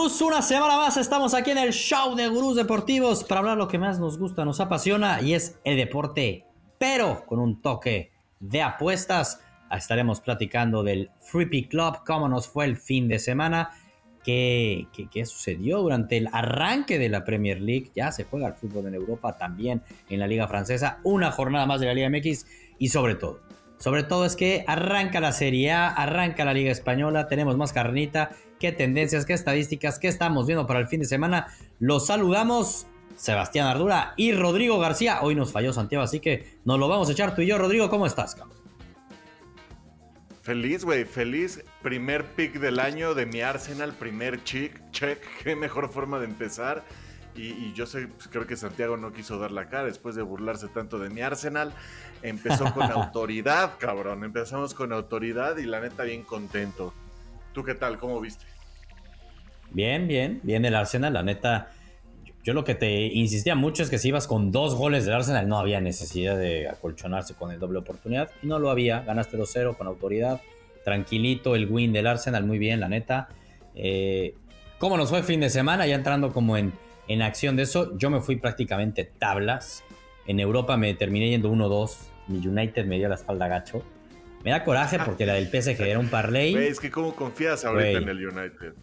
Gurús, una semana más estamos aquí en el show de Gurús Deportivos para hablar lo que más nos gusta, nos apasiona y es el deporte, pero con un toque de apuestas. Estaremos platicando del Free Club, cómo nos fue el fin de semana, qué, qué, sucedió durante el arranque de la Premier League. Ya se juega el fútbol en Europa, también en la Liga Francesa, una jornada más de la Liga MX y sobre todo, sobre todo es que arranca la Serie A, arranca la Liga Española, tenemos más carnita qué tendencias, qué estadísticas, qué estamos viendo para el fin de semana. Los saludamos. Sebastián Ardura y Rodrigo García. Hoy nos falló Santiago, así que nos lo vamos a echar tú y yo. Rodrigo, ¿cómo estás, cabrón? Feliz, güey, feliz. Primer pick del año de mi Arsenal, primer check, check. Qué mejor forma de empezar. Y, yo sé, pues, creo que Santiago no quiso dar la cara después de burlarse tanto de mi Arsenal. Empezó con autoridad, cabrón. Empezamos con autoridad y la neta bien contento. ¿Tú qué tal? ¿Cómo viste? Bien, bien, bien el Arsenal, la neta. Yo lo que te insistía mucho es que si ibas con dos goles del Arsenal no había necesidad de acolchonarse con el doble oportunidad y no lo había. Ganaste 2-0 con autoridad, tranquilito el win del Arsenal, muy bien, la neta. Eh, ¿Cómo nos fue el fin de semana? Ya entrando como en, en acción de eso, yo me fui prácticamente tablas. En Europa me terminé yendo 1-2. Mi United me dio la espalda gacho. Me da coraje porque la del PSG era un parlay. es que cómo confías ahorita en el United.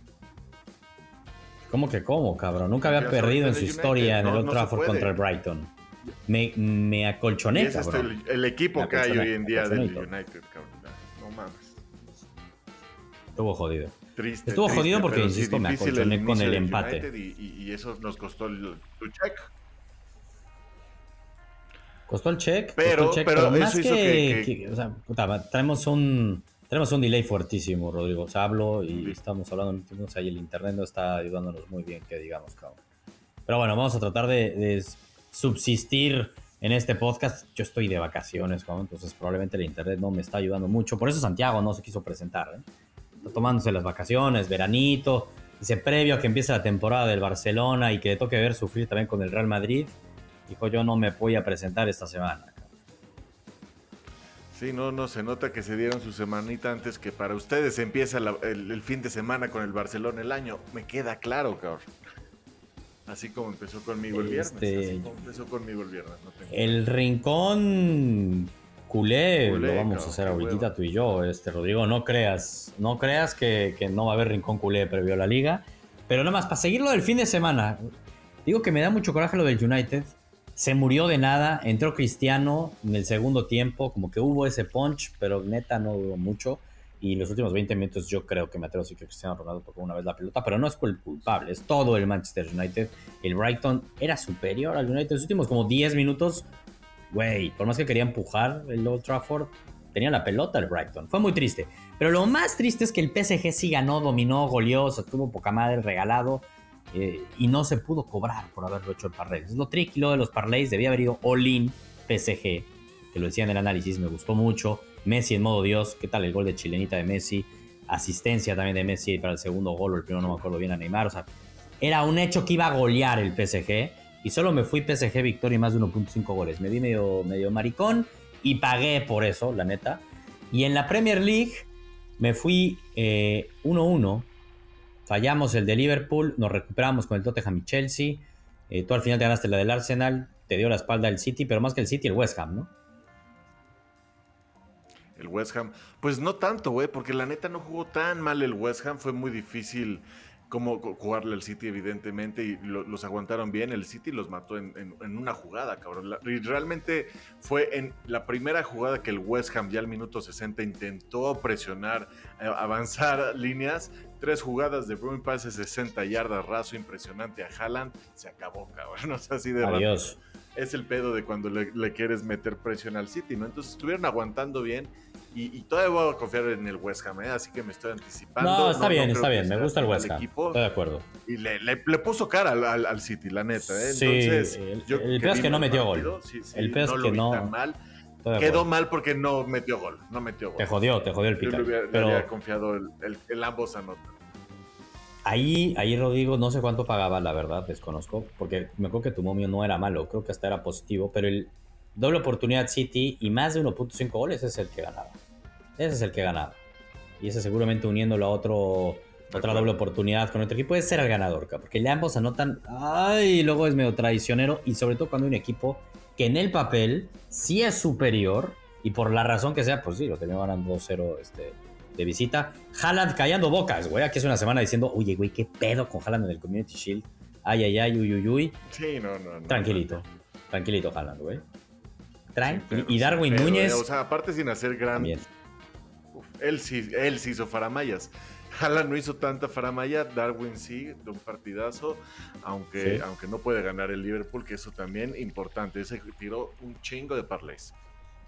¿Cómo que cómo, cabrón? Nunca había perdido en su historia en el Old Trafford contra el Brighton. Me, me acolchoné, es cabrón. el, equipo que hay hoy en día del United, cabrón. No mames. Estuvo jodido. Triste, Estuvo jodido porque, insisto, me acolchoné con el empate. Y, eso nos costó el, tu check. Costó el check, pero, pero, más que, o sea, traemos un tenemos un delay fuertísimo, Rodrigo. O sea, hablo y estamos hablando, ahí el internet no está ayudándonos muy bien, que digamos, cabrón. Pero bueno, vamos a tratar de, subsistir en este podcast. Yo estoy de vacaciones, cabrón, entonces probablemente el internet no me está ayudando mucho. Por eso Santiago no se quiso presentar, ¿eh? Está tomándose las vacaciones, veranito. Dice, previo a que empiece la temporada del Barcelona y que le toque ver sufrir también con el Real Madrid, Dijo, yo no me voy a presentar esta semana. Sí, no, no, se nota que se dieron su semanita antes que para ustedes empieza el, fin de semana con el Barcelona el año. Me queda claro, cabrón. Así como empezó conmigo el viernes. Este, así como empezó conmigo el viernes. el rincón culé, lo vamos a hacer ahorita tú y yo, este Rodrigo. No creas, no creas que, que, no va a haber rincón culé previo a la liga. Pero nada más, para seguirlo del fin de semana, digo que me da mucho coraje lo del United se murió de nada, entró Cristiano en el segundo tiempo, como que hubo ese punch, pero neta no duró mucho. Y los últimos 20 minutos yo creo que me que Cristiano Ronaldo tocó una vez la pelota, pero no es culpable, es todo el Manchester United. El Brighton era superior al United. Los últimos como 10 minutos, güey, por más que quería empujar el Old Trafford, tenía la pelota el Brighton. Fue muy triste. Pero lo más triste es que el PSG sí ganó, dominó, goleó, se tuvo poca madre, regalado. Eh, y no se pudo cobrar por haberlo hecho el parlay. Es lo tricky de los parlays, debía haber ido all-in PSG, que lo decía en el análisis, me gustó mucho. Messi en modo Dios, ¿qué tal el gol de chilenita de Messi? Asistencia también de Messi para el segundo gol, o el primero no me acuerdo bien a Neymar. O sea, era un hecho que iba a golear el PSG y solo me fui PSG victoria y más de 1.5 goles. Me di medio, medio maricón y pagué por eso, la neta. Y en la Premier League me fui 1-1 eh, Fallamos el de Liverpool, nos recuperamos con el Tottenham y Chelsea. Eh, tú al final te ganaste la del Arsenal, te dio la espalda el City, pero más que el City, el West Ham, ¿no? El West Ham, pues no tanto, güey, porque la neta no jugó tan mal el West Ham, fue muy difícil como jugarle al City, evidentemente, y los aguantaron bien. El City los mató en, una jugada, cabrón. y realmente fue en la primera jugada que el West Ham, ya al minuto 60, intentó presionar, eh, avanzar líneas. Tres jugadas de Bruin Pass 60 yardas, raso impresionante a Haaland. Se acabó, cabrón. O sea, así de Adiós. Es el pedo de cuando le, le quieres meter presión al City, ¿no? Entonces estuvieron aguantando bien y, todavía voy a confiar en el West Ham, ¿eh? así que me estoy anticipando. No, está bien, está bien. Me gusta el West Ham. Estoy de acuerdo. Y le, le, puso cara al, al, City, la neta. ¿eh? Entonces, sí, el, yo, el peor es que no metió gol. el peor es que no. Mal. Quedó mal porque no metió gol. No metió gol. Te jodió, te jodió el pica. Yo le hubiera, pero... había confiado el, el, ambos anotan. Ahí, ahí Rodrigo, no sé cuánto pagaba, la verdad, desconozco, porque me acuerdo que tu momio no era malo, creo que hasta era positivo, pero el doble oportunidad City y más de 1.5 goles es el que ganaba. Ese es el que ganaba. Y ese seguramente uniéndolo a otro otra doble oportunidad con otro equipo es ser el ganador, porque ya ambos anotan, ay, luego es medio traicionero y sobre todo cuando hay un equipo que en el papel sí es superior y por la razón que sea, pues sí, lo terminó ganando 2-0 este, de visita. Haaland callando bocas, güey, aquí es una semana diciendo, oye, güey, qué pedo con Haaland en el Community Shield. Ay, ay, ay, uy, uy, uy. Sí, no, no, no. Tranquilito, tranquilito Haaland, güey. Y Darwin Núñez. O sea, aparte sin hacer gran... él sí, él sí hizo faramayas. Haaland no hizo tanta faramaya, Darwin sí, de un partidazo, aunque, aunque no puede ganar el Liverpool, que eso también importante. Ese tiró un chingo de parlays.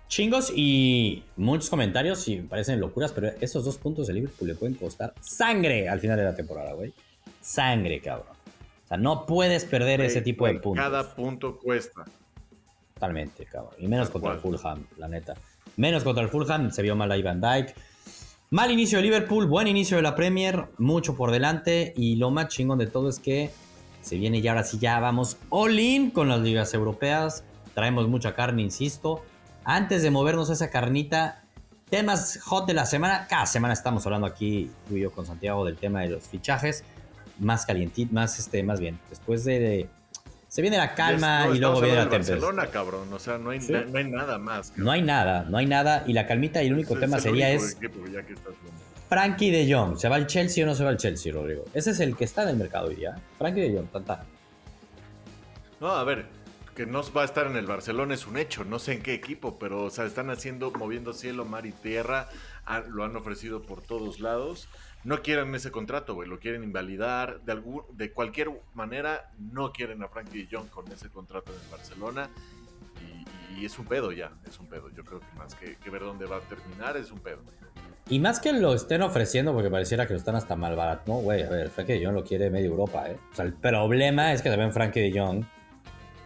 Chingos y muchos comentarios y me parecen locuras, pero esos dos puntos de Liverpool le pueden costar sangre al final de la temporada, güey. Sangre, cabrón. O sea, no puedes perder ese tipo de puntos. Cada punto cuesta. Totalmente, cabrón. Y menos contra el Fulham, la neta. Menos contra el Fulham, se vio mal a Ivan Dyke. Mal inicio de Liverpool, buen inicio de la Premier, mucho por delante y lo más chingón de todo es que se viene ya ahora sí ya vamos all in con las ligas europeas. Traemos mucha carne, insisto. Antes de movernos a esa carnita, temas hot de la semana. Cada semana estamos hablando aquí tú y yo con Santiago del tema de los fichajes. Más calientito, más este, más bien. Después de se viene la calma y luego viene la tempestad. Barcelona, cabrón. O sea, no hay, no hay nada más. No hay nada, no hay nada. Y la calmita y el único tema sería es. Frankie de Jong. ¿Se va al Chelsea o no se va al Chelsea, Rodrigo? Ese es el que está en el mercado hoy día. Frankie de Jong, tanta. No, a ver, que no va a estar en el Barcelona es un hecho. No sé en qué equipo, pero o sea, están haciendo, moviendo cielo, mar y tierra. lo han ofrecido por todos lados no quieren ese contrato, güey, lo quieren invalidar. De, algún, de cualquier manera, no quieren a Frankie de Jong con ese contrato en Barcelona. Y, es un pedo ya, es un pedo. Yo creo que más que, ver dónde va a terminar, es un pedo. Y más que lo estén ofreciendo, porque pareciera que lo están hasta mal barato. No, güey, a ver, Frankie de Jong lo quiere medio Europa, ¿eh? O sea, el problema es que también Frankie de Jong.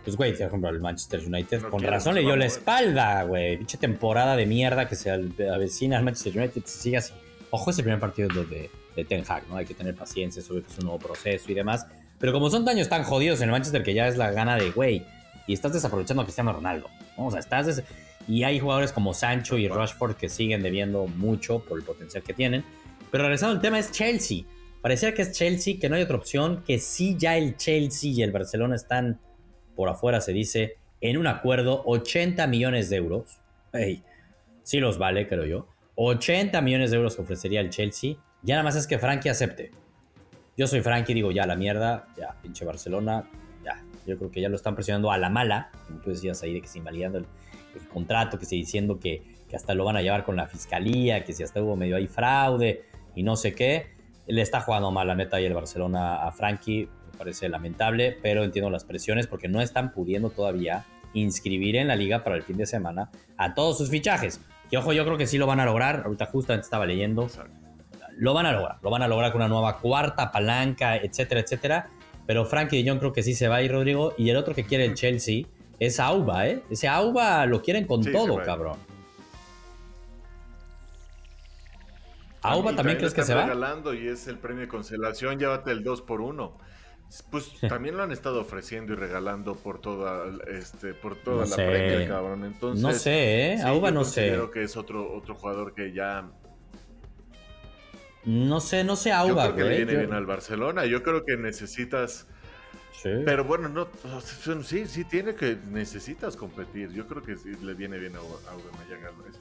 Pues, güey, por ejemplo, el Manchester United, con razón le dio la espalda, güey. Pinche temporada de mierda que se avecina al Manchester United, se sigue así Ojo, es el primer partido de, de Ten Hag, ¿no? Hay que tener paciencia, sobre un nuevo proceso y demás. Pero como son daños tan jodidos en el Manchester que ya es la gana de, güey, y estás desaprovechando a Cristiano Ronaldo, ¿no? O sea, estás... Y hay jugadores como Sancho y Rashford que siguen debiendo mucho por el potencial que tienen. Pero regresando al tema, es Chelsea. Parecía que es Chelsea, que no hay otra opción, que sí ya el Chelsea y el Barcelona están por afuera, se dice, en un acuerdo, 80 millones de euros. Hey, sí los vale, creo yo. 80 millones de euros que ofrecería el Chelsea. Ya nada más es que Frankie acepte. Yo soy Frankie, digo, ya la mierda, ya, pinche Barcelona, ya. Yo creo que ya lo están presionando a la mala, como tú decías ahí, de que se invalidando el, contrato, que se diciendo que, hasta lo van a llevar con la fiscalía, que si hasta hubo medio ahí fraude y no sé qué. Le está jugando mal la neta y el Barcelona a Frankie, me parece lamentable, pero entiendo las presiones porque no están pudiendo todavía inscribir en la liga para el fin de semana a todos sus fichajes. Y ojo, yo creo que sí lo van a lograr. Ahorita justamente estaba leyendo. Lo van a lograr. Lo van a lograr con una nueva cuarta palanca, etcétera, etcétera. Pero Frankie de Jong creo que sí se va a ir, Rodrigo. Y el otro que quiere el Chelsea es Auba, ¿eh? Ese Auba lo quieren con todo, cabrón. ¿Auba también, crees que se va? regalando y es el premio de consolación. Llévate el 2 por 1 pues también lo han estado ofreciendo y regalando por toda, este, por toda la Premier, cabrón. Entonces, no sé, ¿eh? Auba no sé. Creo que es otro, otro jugador que ya. No sé, no sé, Auba, yo creo que le viene bien al Barcelona. Yo creo que necesitas. Sí. Pero bueno, no, sí, sí tiene que necesitas competir. Yo creo que sí le viene bien a Auba ese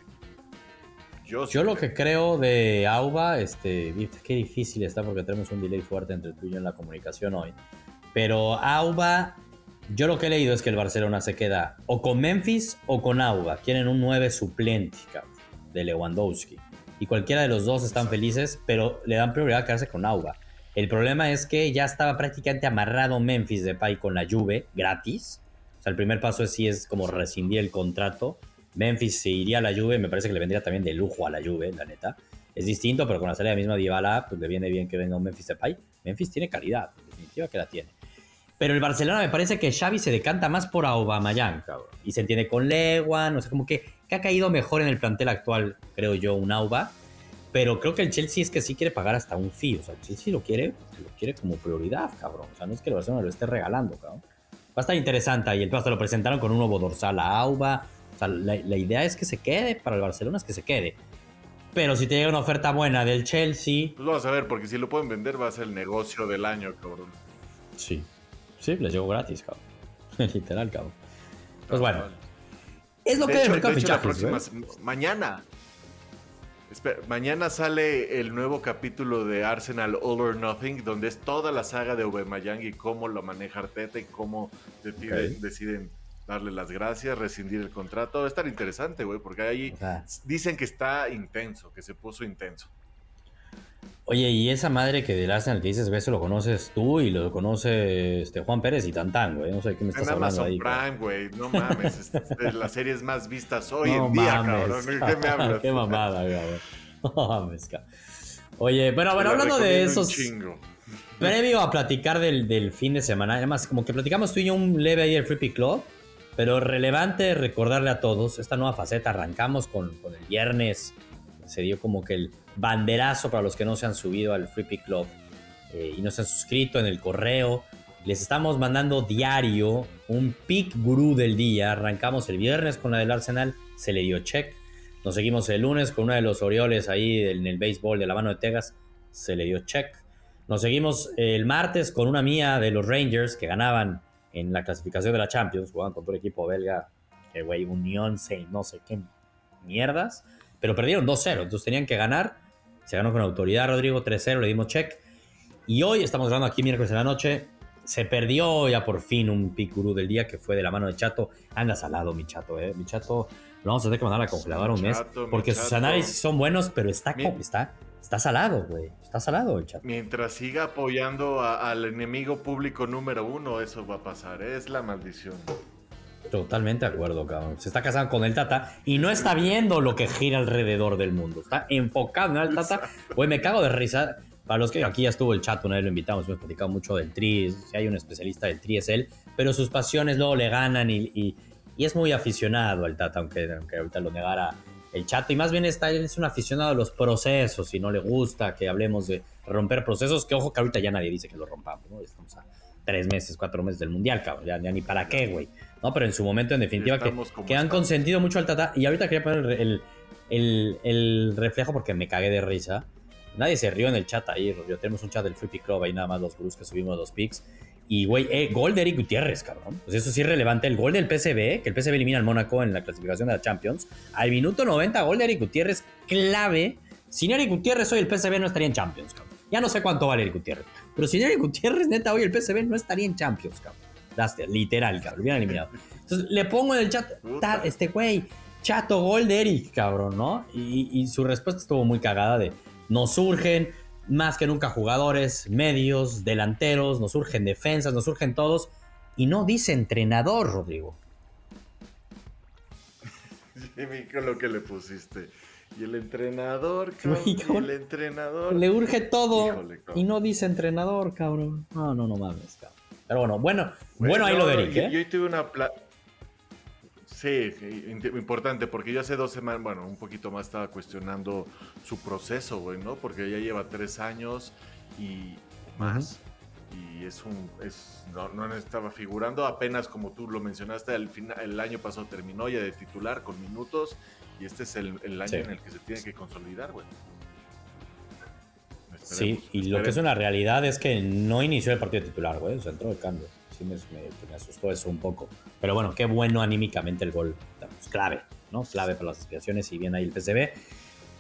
yo, lo que creo de Auba, este, qué difícil está porque tenemos un delay fuerte entre tú y yo en la comunicación hoy. Pero Auba, yo lo que he leído es que el Barcelona se queda o con Memphis o con Auba. Quieren un 9 suplente de Lewandowski. Y cualquiera de los dos están felices, pero le dan prioridad a quedarse con Auba. El problema es que ya estaba prácticamente amarrado Memphis de Pay con la Juve gratis. O sea, el primer paso es si es como rescindir el contrato. Memphis se iría a la Juve, me parece que le vendría también de lujo a la Juve, la neta. Es distinto, pero con la salida misma de Ibala, pues le viene bien que venga un Memphis Depay. Memphis tiene calidad, en definitiva que la tiene. Pero el Barcelona me parece que Xavi se decanta más por Aubameyang, cabrón. Y se entiende con Lewan, o sea, como que, ha caído mejor en el plantel actual, creo yo, un Auba. Pero creo que el Chelsea es que sí quiere pagar hasta un fee. O sea, el Chelsea lo quiere, lo quiere como prioridad, cabrón. O sea, no es que el Barcelona lo esté regalando, cabrón. Va a estar interesante. Y el hasta lo presentaron con un nuevo dorsal a Auba la, idea es que se quede para el Barcelona, es que se quede. Pero si te llega una oferta buena del Chelsea. Pues vamos a ver, porque si lo pueden vender va a ser el negocio del año, cabrón. Sí. Sí, les llegó gratis, cabrón. Literal, cabrón. Pues bueno. Es lo que es el mercado de Mañana. mañana sale el nuevo capítulo de Arsenal All or Nothing, donde es toda la saga de Aubameyang y cómo lo maneja Arteta y cómo deciden darle las gracias, rescindir el contrato. Va a estar interesante, güey, porque ahí dicen que está intenso, que se puso intenso. Oye, y esa madre que del Arsenal que dices, eso lo conoces tú y lo conoce este, Juan Pérez y Tantán, güey. No sé qué me estás hablando ahí. Prime, güey. No mames. es las series más vistas hoy en día, cabrón. ¿Qué me hablas? qué mamada, cabrón. No mames, cabrón. Oye, bueno, bueno, hablando de esos. Previo a platicar del, del, fin de semana, además, como que platicamos tú y yo un leve ahí el Free Club. Pero relevante recordarle a todos esta nueva faceta. Arrancamos con, el viernes. Se dio como que el banderazo para los que no se han subido al Free Pick Club eh, y no se han suscrito en el correo. Les estamos mandando diario un pick gurú del día. Arrancamos el viernes con la del Arsenal, se le dio check. Nos seguimos el lunes con uno de los Orioles ahí en el béisbol de la mano de Tegas, se le dio check. Nos seguimos el martes con una mía de los Rangers que ganaban en la clasificación de la Champions, jugaban contra un equipo belga, que güey, Unión, no sé qué mierdas, pero perdieron 2-0, entonces tenían que ganar. Se ganó con autoridad Rodrigo 3-0, le dimos check. Y hoy estamos grabando aquí miércoles en la noche. Se perdió ya por fin un picurú del día que fue de la mano de Chato. Anda salado, mi Chato, ¿eh? Mi Chato lo vamos a tener que mandar a congelar un mes. Porque sus análisis son buenos, pero está, está, está salado, güey. Está salado el chat. Mientras siga apoyando al enemigo público número uno, eso va a pasar. Es la maldición. Totalmente de acuerdo, cabrón. Se está casando con el Tata y no está viendo lo que gira alrededor del mundo. Está enfocado en el Tata. Güey, me cago de risa. Para los que aquí ya estuvo el chat, una vez lo invitamos, hemos platicado mucho del tri. Si hay un especialista del tri es él, pero sus pasiones luego le ganan y y es muy aficionado al Tata, aunque, aunque ahorita lo negara el chato. Y más bien está, él es un aficionado a los procesos y no le gusta que hablemos de romper procesos, que ojo que ahorita ya nadie dice que lo rompamos, ¿no? Estamos a tres meses, cuatro meses del Mundial, cabrón, ya, ni para qué, güey. No, pero en su momento, en definitiva, que, han consentido mucho al Tata. Y ahorita quería poner el, el, el, reflejo porque me cagué de risa. Nadie se rió en el chat ahí, Tenemos un chat del Pick Club ahí nada más los gurús que subimos los picks. Y, güey, eh, gol de Eric Gutiérrez, cabrón. Pues eso sí es relevante. El gol del PCB, que el PCB elimina al Mónaco en la clasificación de la Champions. Al minuto 90, gol de Eric Gutiérrez, clave. Sin Eric Gutiérrez, hoy el PCB no estaría en Champions, cabrón. Ya no sé cuánto vale Eric Gutiérrez. Pero sin Eric Gutiérrez, neta, hoy el PCB no estaría en Champions, cabrón. literal, cabrón. Bien eliminado. Entonces le pongo en el chat, este güey, chato, gol de Eric, cabrón, ¿no? Y, y su respuesta estuvo muy cagada de, no surgen más que nunca jugadores, medios, delanteros, nos surgen defensas, nos surgen todos. Y no dice entrenador, Rodrigo. Jimmy, con lo que le pusiste. Y el entrenador, cabrón. y el entrenador. Le urge todo. y no dice entrenador, cabrón. No, no, no mames, cabrón. Pero bueno, bueno, bueno, ahí lo de Eric, ¿eh? Yo, yo tuve una, Sí, importante, porque yo hace dos semanas, bueno, un poquito más estaba cuestionando su proceso, güey, ¿no? Porque ya lleva tres años y más. Y es un. Es, no, no, estaba figurando, apenas como tú lo mencionaste, el, final, el año pasado terminó ya de titular con minutos. Y este es el, año en el que se tiene que consolidar, güey. sí, y lo que es una realidad es que no inició el partido titular, güey. O sea, entró el cambio me, asustó eso un poco. Pero bueno, qué bueno anímicamente el gol. Pues, clave, ¿no? Clave para las aspiraciones y bien ahí el PCB.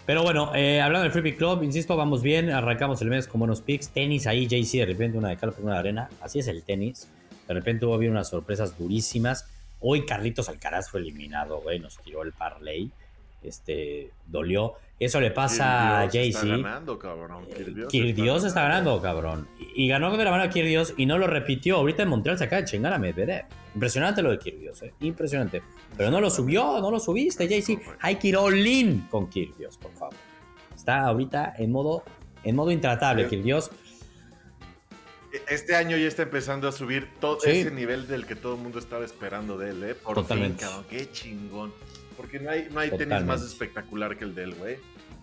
Pero bueno, eh, hablando del Free Club, insisto, vamos bien. Arrancamos el mes con buenos picks. Tenis ahí, JC, de repente una de cal por una de arena. Así es el tenis. De repente hubo bien unas sorpresas durísimas. Hoy Carlitos Alcaraz fue eliminado, güey. Nos tiró el parlay. Este, dolió. Eso le pasa a Jay-Z. Está ganando, cabrón. Kirdios está, ganando, cabrón. Y, ganó de la mano a Kirdios y no lo repitió. Ahorita en Montreal se acaba de chingar a Medvedev. Impresionante lo de Kirdios, eh. Impresionante. Pero no lo subió, no lo subiste, Jay-Z. Hay que ir all con Kirdios, por favor. Está ahorita en modo, en modo intratable, Kirdios. Este año ya está empezando a subir todo ese nivel del que todo el mundo estaba esperando de él, ¿eh? Por Totalmente. fin, Qué chingón. Porque no hay, no hay tenis más espectacular que el de él, güey.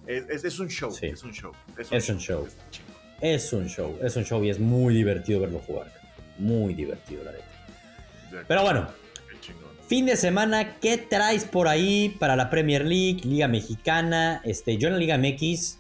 Es, un show, es un show. Es un, show. Es, un show. Es un show y es muy divertido verlo jugar. Muy divertido, la neta. Pero bueno, Fin de semana, ¿qué traes por ahí para la Premier League, Liga Mexicana? Este, yo en la Liga MX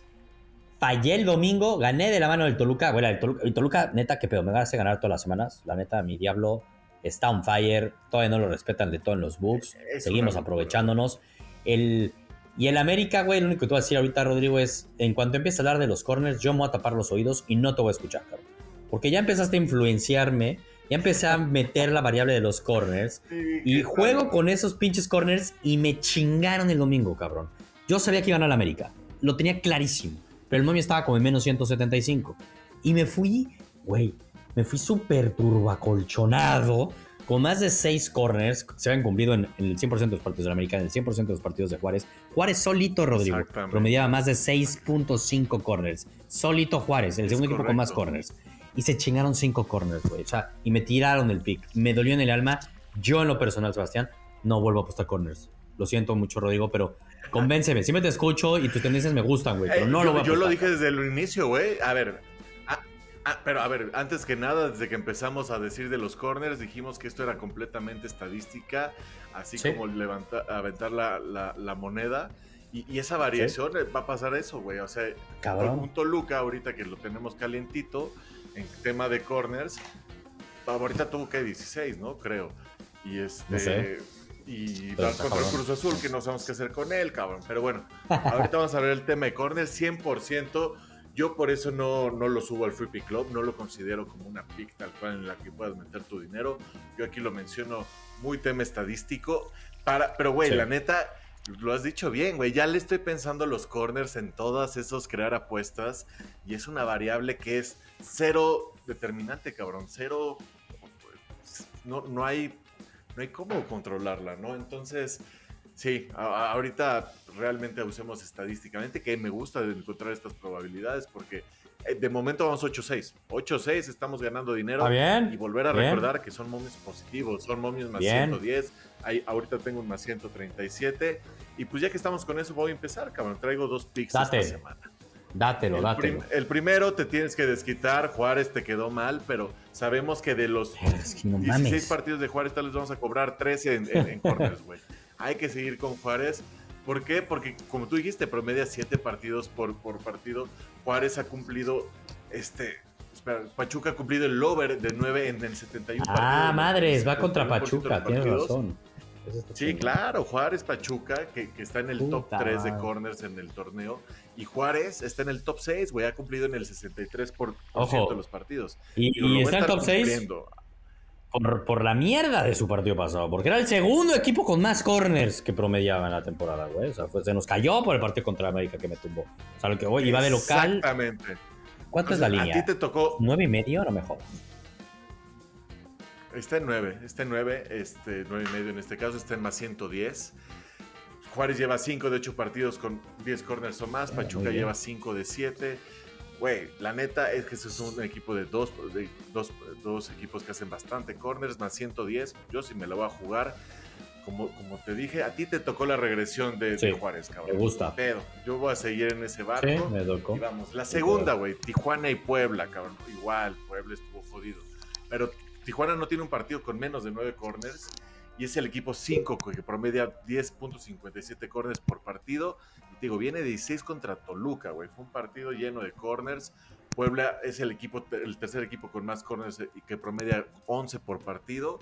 fallé el domingo, gané de la mano del Toluca. Bueno, el Toluca, el Toluca neta, que pedo, me hace ganar todas las semanas. La neta, mi diablo está on fire. Todavía no lo respetan de todo en los books. Seguimos aprovechándonos. El, y el América, güey, lo único que te voy a decir ahorita, Rodrigo, es en cuanto empieces a hablar de los corners, yo me voy a tapar los oídos y no te voy a escuchar, cabrón. Porque ya empezaste a influenciarme ya empecé a meter la variable de los corners. y juego con esos pinches corners y me chingaron el domingo, cabrón. Yo sabía que iban a la América. Lo tenía clarísimo. Pero el momio estaba como en menos 175. Y me fui, güey, me fui súper turbacolchonado. Con más de 6 corners, se habían cumplido en, el 100% de los partidos de la América, en el 100% de los partidos de Juárez. Juárez solito, Rodrigo, promediaba más de 6.5 corners. Solito Juárez, el segundo equipo con más corners y se chingaron cinco corners, güey. O sea, y me tiraron el pick. Me dolió en el alma. Yo, en lo personal, Sebastián, no vuelvo a apostar corners. Lo siento mucho, Rodrigo, pero convénceme. Siempre te escucho y tus tendencias me gustan, güey, pero no lo voy a Yo lo dije desde el inicio, güey. A ver, pero a ver, antes que nada, desde que empezamos a decir de los corners, dijimos que esto era completamente estadística, así como levantar, aventar la, la, moneda. Y, esa variación va a pasar eso, güey. O sea, Cabrón. un Toluca, ahorita que lo tenemos calientito, en tema de corners, ahorita tuvo que 16, ¿no? Creo. Y este. Y va contra el Cruz Azul, que no sabemos qué hacer con él, cabrón. Pero bueno, ahorita vamos a ver el tema de corners 100%. Yo por eso no, no lo subo al Free Pick Club, no lo considero como una pick tal cual en la que puedas meter tu dinero. Yo aquí lo menciono muy tema estadístico. Para, pero, güey, la neta, lo has dicho bien, güey. Ya le estoy pensando los corners en todas esos crear apuestas. Y es una variable que es cero determinante, cabrón. Cero. No, no hay. No hay cómo controlarla, ¿no? Entonces. Sí, ahorita realmente usemos estadísticamente, que me gusta encontrar estas probabilidades porque eh, de momento vamos 8-6. 8-6, estamos ganando dinero. bien. Y volver a recordar que son momios positivos, son momios más 110. Ahí, ahorita tengo un más 137. Y pues ya que estamos con eso, voy a empezar, cabrón. Traigo dos picks esta semana. Dátelo, el dátelo. el primero te tienes que desquitar. Juárez te quedó mal, pero sabemos que de los 16 partidos de Juárez, tal vez vamos a cobrar 13 en, corners, güey. Hay que seguir con Juárez. ¿Por qué? Porque, como tú dijiste, promedia 7 partidos por, por partido. Juárez ha cumplido este, Pachuca ha cumplido el over de 9 en el 71 Ah, madres, va contra Pachuca, tienes razón. Sí, claro, Juárez Pachuca, que, está en el top 3 de corners en el torneo. Y Juárez está en el top 6, güey, ha cumplido en el 63% por, de los partidos. Y, está en top 6 por, la mierda de su partido pasado, porque era el segundo equipo con más corners que promediaba en la temporada, güey. O sea, se nos cayó por el partido contra América que me tumbó. O sea, lo que hoy iba de local. Exactamente. ¿Cuánto es la línea? A ti te tocó. ¿Nueve y medio? No me jodas. Está en 9, está en 9, este, 9 y medio en este caso, está en más 110. Juárez lleva 5 de 8 partidos con 10 corners o más, ah, Pachuca lleva 5 de 7. Güey, la neta es que ese es un equipo de dos, de dos, dos, equipos que hacen bastante corners, más 110. Yo sí me la voy a jugar. Como, como te dije, a ti te tocó la regresión de, Juárez, cabrón. Me gusta. Pero yo voy a seguir en ese barco. Sí, me tocó. Y vamos, la segunda, güey, Tijuana y Puebla, cabrón. Igual, Puebla estuvo jodido. Pero Tijuana no tiene un partido con menos de 9 corners y es el equipo 5 que promedia 10.57 corners por partido. Y digo, viene de 16 contra Toluca, güey. Fue un partido lleno de corners. Puebla es el equipo, el tercer equipo con más corners y que promedia 11 por partido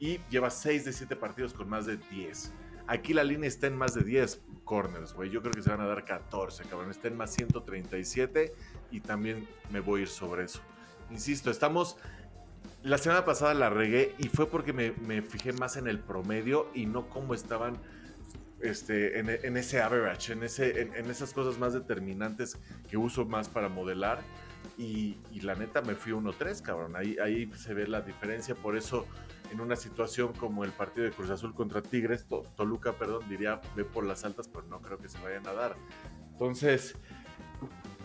y lleva 6 de 7 partidos con más de 10. Aquí la línea está en más de 10 corners, güey. Yo creo que se van a dar 14, cabrón. Está en más 137 y también me voy a ir sobre eso. Insisto, estamos la semana pasada la regué y fue porque me, fijé más en el promedio y no cómo estaban este, en, ese average, en, ese, en, esas cosas más determinantes que uso más para modelar. Y, la neta me fui 1-3, cabrón. Ahí, ahí se ve la diferencia. Por eso, en una situación como el partido de Cruz Azul contra Tigres, Toluca, perdón, diría ve por las altas, pero no creo que se vayan a dar. Entonces,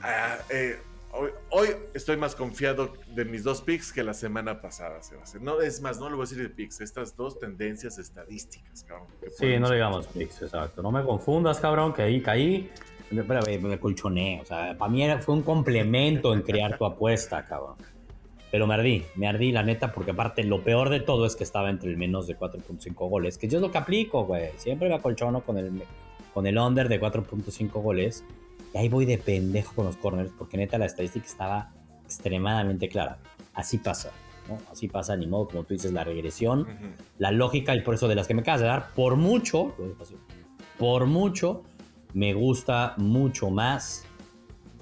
ah, eh, Hoy, estoy más confiado de mis dos picks que la semana pasada, Sebastián. No, es más, no lo voy a decir de picks, estas dos tendencias estadísticas, cabrón. Sí, no digamos picks, exacto. No me confundas, cabrón, que ahí caí. Espera, me colchoné. O sea, para mí fue un complemento en crear tu apuesta, cabrón. Pero me ardí, me ardí la neta, porque aparte lo peor de todo es que estaba entre el menos de 4.5 goles, que yo es lo que aplico, güey. Siempre me acolchono con el, con el under de 4.5 goles. Y ahí voy de pendejo con los corners, porque neta la estadística estaba extremadamente clara. Así pasa, ¿no? Así pasa, ni modo, como tú dices, la regresión, la lógica, y por eso de las que me acabas de dar, por mucho, por mucho, me gusta mucho más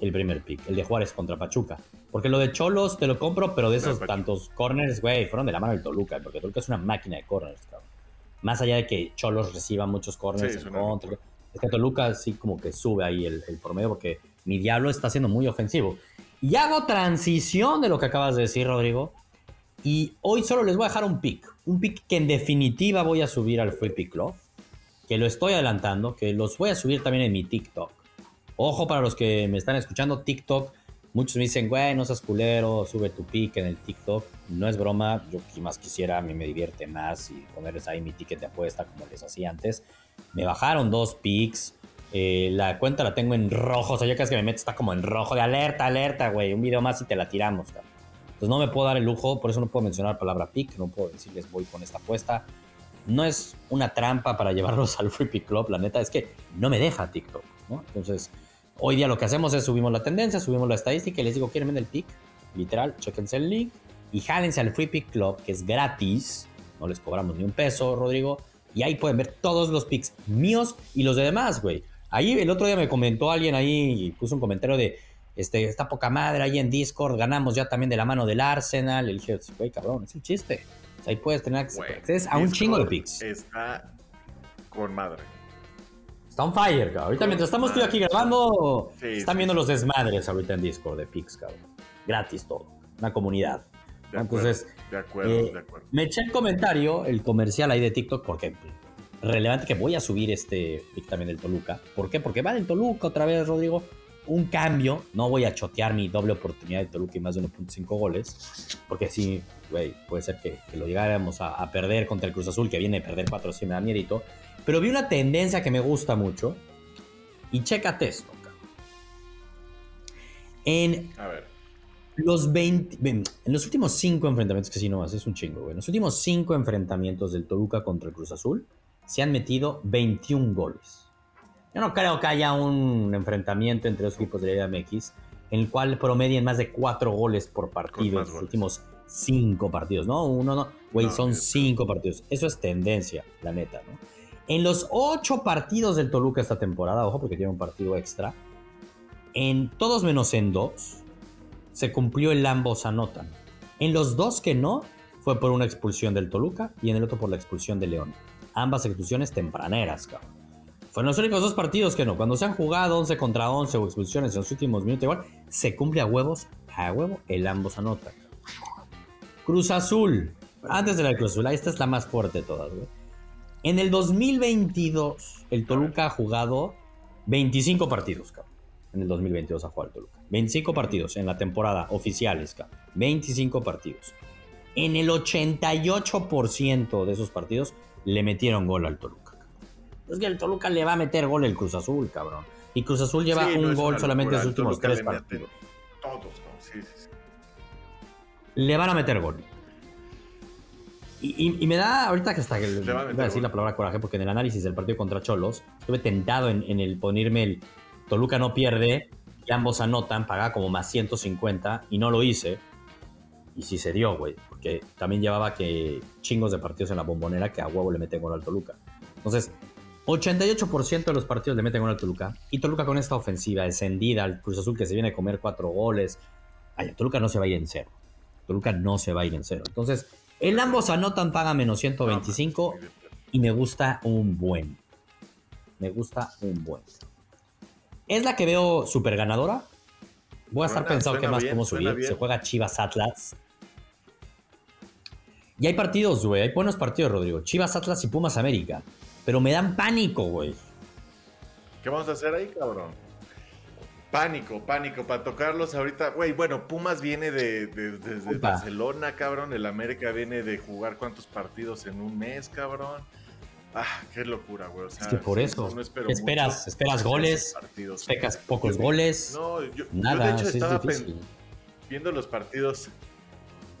el primer pick, el de Juárez contra Pachuca. Porque lo de Cholos te lo compro, pero de esos tantos corners, güey, fueron de la mano del Toluca, porque Toluca es una máquina de corners, cabrón. Más allá de que Cholos reciba muchos corners en contra. Es que Toluca sí como que sube ahí el, promedio, porque mi diablo está siendo muy ofensivo. Y hago transición de lo que acabas de decir, Rodrigo. Y hoy solo les voy a dejar un pick. Un pick que en definitiva voy a subir al Free Pick Club. Que lo estoy adelantando, que los voy a subir también en mi TikTok. Ojo para los que me están escuchando, TikTok. Muchos me dicen, güey, no seas culero, sube tu pick en el TikTok. No es broma, yo más quisiera, a mí me divierte más y ponerles ahí mi ticket de apuesta como les hacía antes. Me bajaron dos picks. Eh, la cuenta la tengo en rojo, o sea, ya casi que me meto está como en rojo de alerta, alerta, güey. Un video más y te la tiramos. Entonces no me puedo dar el lujo, por eso no puedo mencionar la palabra pick, no puedo decirles voy con esta apuesta. No es una trampa para llevarlos al Free Pick Club, la neta es que no me deja TikTok, ¿no? Entonces, Hoy día lo que hacemos es subimos la tendencia, subimos la estadística y les digo, ¿quieren ver el pick? Literal, chequense el link y jálense al Free Pick Club, que es gratis. No les cobramos ni un peso, Rodrigo. Y ahí pueden ver todos los picks míos y los de demás, güey. Ahí el otro día me comentó alguien ahí y puso un comentario de, este, está poca madre ahí en Discord, ganamos ya también de la mano del Arsenal. Le dije, güey, cabrón, es el chiste. ahí puedes tener acceso a un chingo de picks. Está con madre. Está on fire, cabrón. Ahorita mientras estamos tú aquí grabando, están viendo los desmadres ahorita en Discord de Pix, cabrón. Gratis todo. Una comunidad. Entonces, de acuerdo, eh, de acuerdo. Me eché el comentario, el comercial ahí de TikTok, porque relevante que voy a subir este pick también del Toluca. ¿Por qué? Porque va del Toluca otra vez, Rodrigo. Un cambio. No voy a chotear mi doble oportunidad de Toluca y más de 1.5 goles. Porque sí, güey, puede ser que, lo llegáramos a, perder contra el Cruz Azul, que viene a perder 4 si me da miedito. Pero vi una tendencia que me gusta mucho. Y chécate esto, En los 20. En los últimos 5 enfrentamientos, que si no más, es un chingo, güey. En los últimos 5 enfrentamientos del Toluca contra el Cruz Azul, se han metido 21 goles. Yo no creo que haya un enfrentamiento entre los equipos de la MX en el cual promedien más de 4 goles por partido en los últimos 5 partidos, ¿no? Uno no. Güey, son 5 partidos. Eso es tendencia, la neta, ¿no? En los ocho partidos del Toluca esta temporada, ojo porque tiene un partido extra, en todos menos en dos, se cumplió el ambos anotan. En los dos que no, fue por una expulsión del Toluca y en el otro por la expulsión de León. Ambas expulsiones tempraneras, cabrón. Fueron los únicos dos partidos que no. Cuando se han jugado 11 contra 11 o expulsiones en los últimos minutos, igual, se cumple a huevos, a huevo, el ambos anotan. Cruz Azul. Antes de la Cruz Azul, esta es la más fuerte de todas, güey. En el 2022, el Toluca ha jugado 25 partidos, cabrón. En el 2022 ha jugado Toluca. 25 partidos en la temporada oficiales, cabrón. 25 partidos. En el 88% de esos partidos le metieron gol al Toluca. Es que el Toluca le va a meter gol el Cruz Azul, cabrón. Y Cruz Azul lleva un gol solamente en los últimos tres partidos. Todos, sí, sí. Le van a meter gol. Y, me da ahorita que hasta que voy a decir la palabra coraje, porque en el análisis del partido contra Cholos, estuve tentado en, el ponerme el Toluca no pierde y ambos anotan, pagaba como más 150 y no lo hice. Y sí se dio, güey, porque también llevaba que chingos de partidos en la bombonera que a huevo le meten gol al Toluca. Entonces, 88% de los partidos le meten gol al Toluca. Y Toluca con esta ofensiva encendida, al Cruz Azul que se viene a comer cuatro goles. Ay, Toluca no se va a ir en cero. Toluca no se va a ir en cero. Entonces, en ambos anotan, paga menos 125 y me gusta un buen. Me gusta un buen. ¿Es la que veo súper ganadora? Voy a estar pensando qué más como subir. Se juega Chivas Atlas. Y hay partidos, güey. Hay buenos partidos, Rodrigo. Chivas Atlas y Pumas América. Pero me dan pánico, güey. ¿Qué vamos a hacer ahí, cabrón? Pánico, pánico, para tocarlos ahorita. Güey, bueno, Pumas viene de, desde Barcelona, cabrón. El América viene de jugar cuántos partidos en un mes, cabrón. Ah, qué locura, güey. es que por eso. esperas, esperas goles, esperas pocos goles. No, yo, nada, de hecho estaba viendo los partidos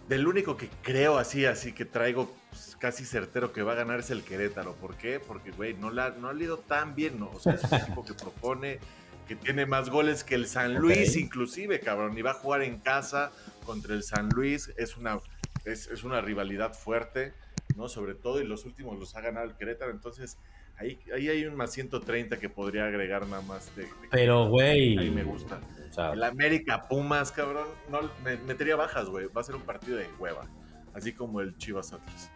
del único que creo así, así que traigo pues, casi certero que va a ganar es el Querétaro. ¿Por qué? Porque, güey, no, la, no ha ido tan bien, ¿no? O sea, es un equipo que propone, que tiene más goles que el San Luis, inclusive, cabrón. Y va a jugar en casa contra el San Luis. Es una, es, es una rivalidad fuerte, ¿no? Sobre todo, y los últimos los ha ganado el Querétaro. Entonces, ahí, ahí hay un más 130 que podría agregar nada más. De, Pero, güey. Ahí me gusta. el América Pumas, cabrón, no, me, metería bajas, güey. Va a ser un partido de hueva. Así como el Chivas Atlas.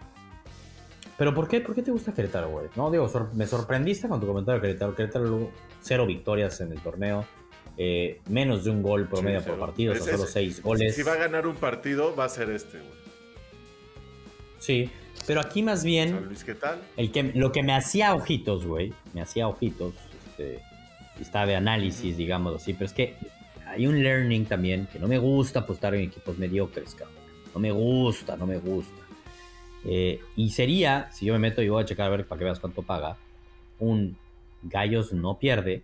Pero ¿por qué, ¿por qué te gusta Querétaro, güey? No, digo, me sorprendiste con tu comentario de Querétaro. Querétaro, cero victorias en el torneo. Eh, menos de un gol promedio por partido, o sea, solo seis goles. Si va a ganar un partido, va a ser este, güey. Sí, pero aquí más bien. San Luis, ¿qué tal? El que, lo que me hacía ojitos, güey, me hacía ojitos, este, estaba de análisis, digamos así, pero es que hay un learning también que no me gusta apostar en equipos mediocres, cabrón. No me gusta, no me gusta. Eh, y sería, si yo me meto y voy a checar a ver para que veas cuánto paga, un Gallos no pierde,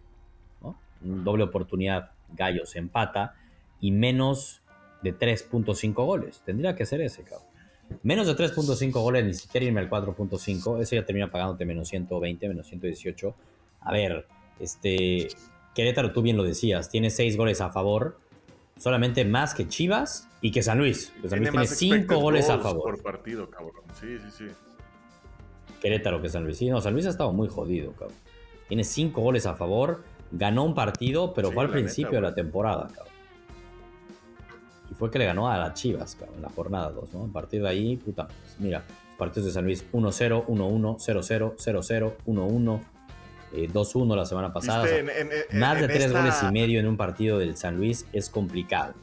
¿no? doble oportunidad, Gallos empata y menos de 3.5 goles. Tendría que ser ese, cabrón. Menos de 3.5 goles, ni siquiera irme al 4.5. Eso ya termina pagándote menos 120, menos 118. A ver, este. Querétaro, tú bien lo decías, tiene 6 goles a favor solamente más que Chivas y que San Luis. San Luis tiene 5 goles a favor. Por partido, cabrón. Sí, sí, sí. Querétaro que San Luis. Sí, no, San Luis ha estado muy jodido, cabrón. Tiene 5 goles a favor, ganó un partido, pero fue al principio de la temporada, cabrón. Fue que le ganó a las Chivas, cabrón, en la jornada 2, ¿no? A partir de ahí, puta, pues, mira, partidos de San Luis 1-0, 1-1, 0-0, 0-0, 1-1. 2-1 la semana pasada. más de tres goles y medio en un partido del San Luis es complicado.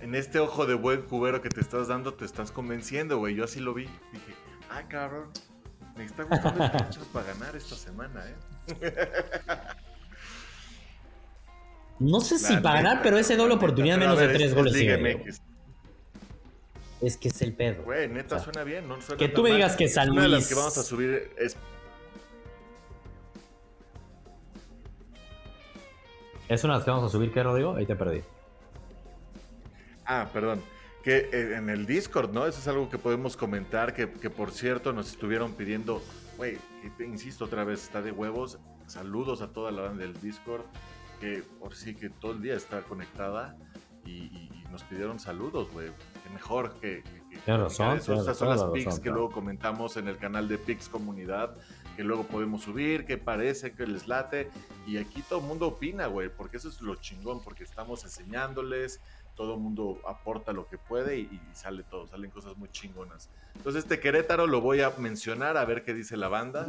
En este ojo de buen cubero que te estás dando, te estás convenciendo, güey. Yo así lo vi. Dije, ah, cabrón, me está gustando el para ganar esta semana, ¿eh? No sé si para ganar, pero ese doble oportunidad menos de tres goles. Es que es el pedo. Güey, neta suena bien, ¿no? que tú me digas que San Luis. Una de las que vamos a subir es ¿Es una de las que vamos a subir, ¿qué, Rodrigo? Ahí te perdí. Ah, perdón. Que eh, en el Discord, ¿no? Eso es algo que podemos comentar, que, por cierto nos estuvieron pidiendo, güey, insisto otra vez, está de huevos. Saludos a toda la banda del Discord, que por sí que todo el día está conectada y, nos pidieron saludos, güey. Mejor que... que, razón. Esas son las pics que luego comentamos en el canal de Pix Comunidad que luego podemos subir, que parece que les late. Y aquí todo el mundo opina, güey, porque eso es lo chingón, porque estamos enseñándoles, todo el mundo aporta lo que puede y, sale todo, salen cosas muy chingonas. Entonces este Querétaro lo voy a mencionar a ver qué dice la banda.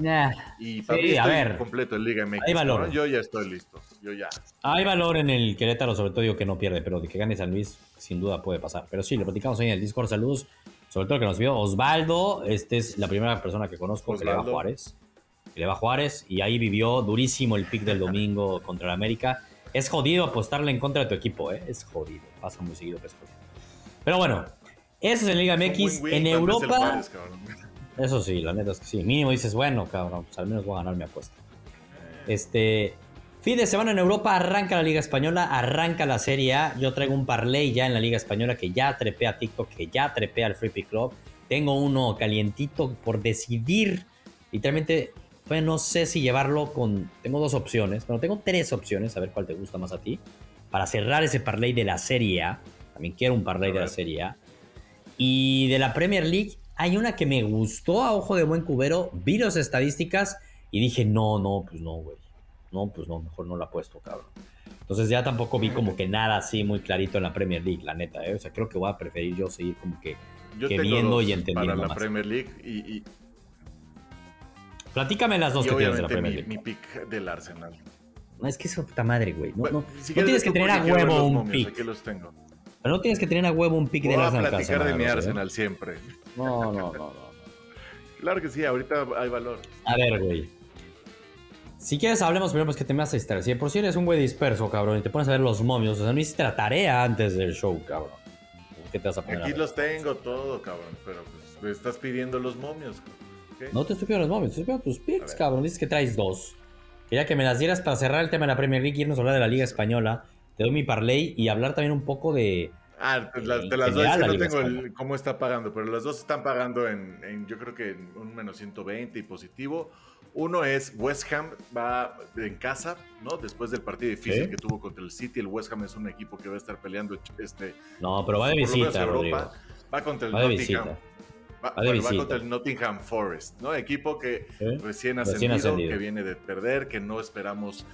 y para sí, a ver. completo en Liga MX. Hay valor. Yo ya estoy listo, yo ya. Hay valor en el Querétaro, sobre todo digo que no pierde, pero de que gane San Luis sin duda puede pasar. Pero sí, lo platicamos ahí en el Discord, saludos. Sobre todo que nos vio Osvaldo, este es la primera persona que conozco que le va a Juárez le va a Juárez y ahí vivió durísimo el pick del domingo contra el América. Es jodido apostarle en contra de tu equipo, ¿eh? Es jodido. Pasa muy seguido que es jodido. Pero bueno, eso es en Liga MX. en Europa. eso sí, la neta es que sí. Mínimo dices, bueno, cabrón, pues al menos voy a ganar mi apuesta. Este. Fin de semana en Europa arranca la Liga Española, arranca la Serie A. Yo traigo un parlay ya en la Liga Española que ya trepé a TikTok, que ya trepé al Free Pick Club. Tengo uno calientito por decidir. Literalmente pues no sé si llevarlo con. Tengo dos opciones, pero tengo tres opciones, a ver cuál te gusta más a ti. Para cerrar ese parlay de la Serie A. También quiero un parlay de la Serie A. Y de la Premier League, hay una que me gustó a ojo de buen cubero. Vi las estadísticas y dije, no, no, pues no, güey. No, pues no, mejor no la apuesto, cabrón. Entonces ya tampoco vi como que nada así muy clarito en la Premier League, la neta, ¿eh? O sea, creo que voy a preferir yo seguir como que, viendo y entendiendo. Para la Premier League y, Platícame las dos que tienes de la Premier League. Mi, pick del Arsenal. No, es que es puta madre, güey. No, no, tienes que tener a huevo un pick. Aquí los tengo. Pero no tienes que tener a huevo un pick del Arsenal. Voy a platicar de mi Arsenal siempre. No, no, no, no. claro que sí, ahorita hay valor. A ver, güey. Si quieres, hablemos primero, pues que te me vas a distraer. Si por si eres un güey disperso, cabrón, y te pones a ver los momios, o sea, no hiciste la tarea antes del show, cabrón. ¿Qué te vas a poner? Aquí los tengo todo, cabrón, pero pues me estás pidiendo los momios. No te pidiendo los móviles, te pidiendo tus picks, cabrón. Dices que traes dos. Quería que me las dieras para cerrar el tema de la Premier League y irnos a hablar de la Liga Española. Te doy mi parlay y hablar también un poco de, Ah, pues te las doy, no tengo cómo está pagando, pero las dos están pagando en, yo creo que en un menos 120 y positivo. Uno es West Ham va en casa, ¿no? Después del partido difícil que tuvo contra el City, el West Ham es un equipo que va a estar peleando este. No, pero va de visita, Europa. Va contra el Nottingham. Va, contra el Nottingham Forest, ¿no? Equipo que recién, ascendido, que viene de perder, que no esperamos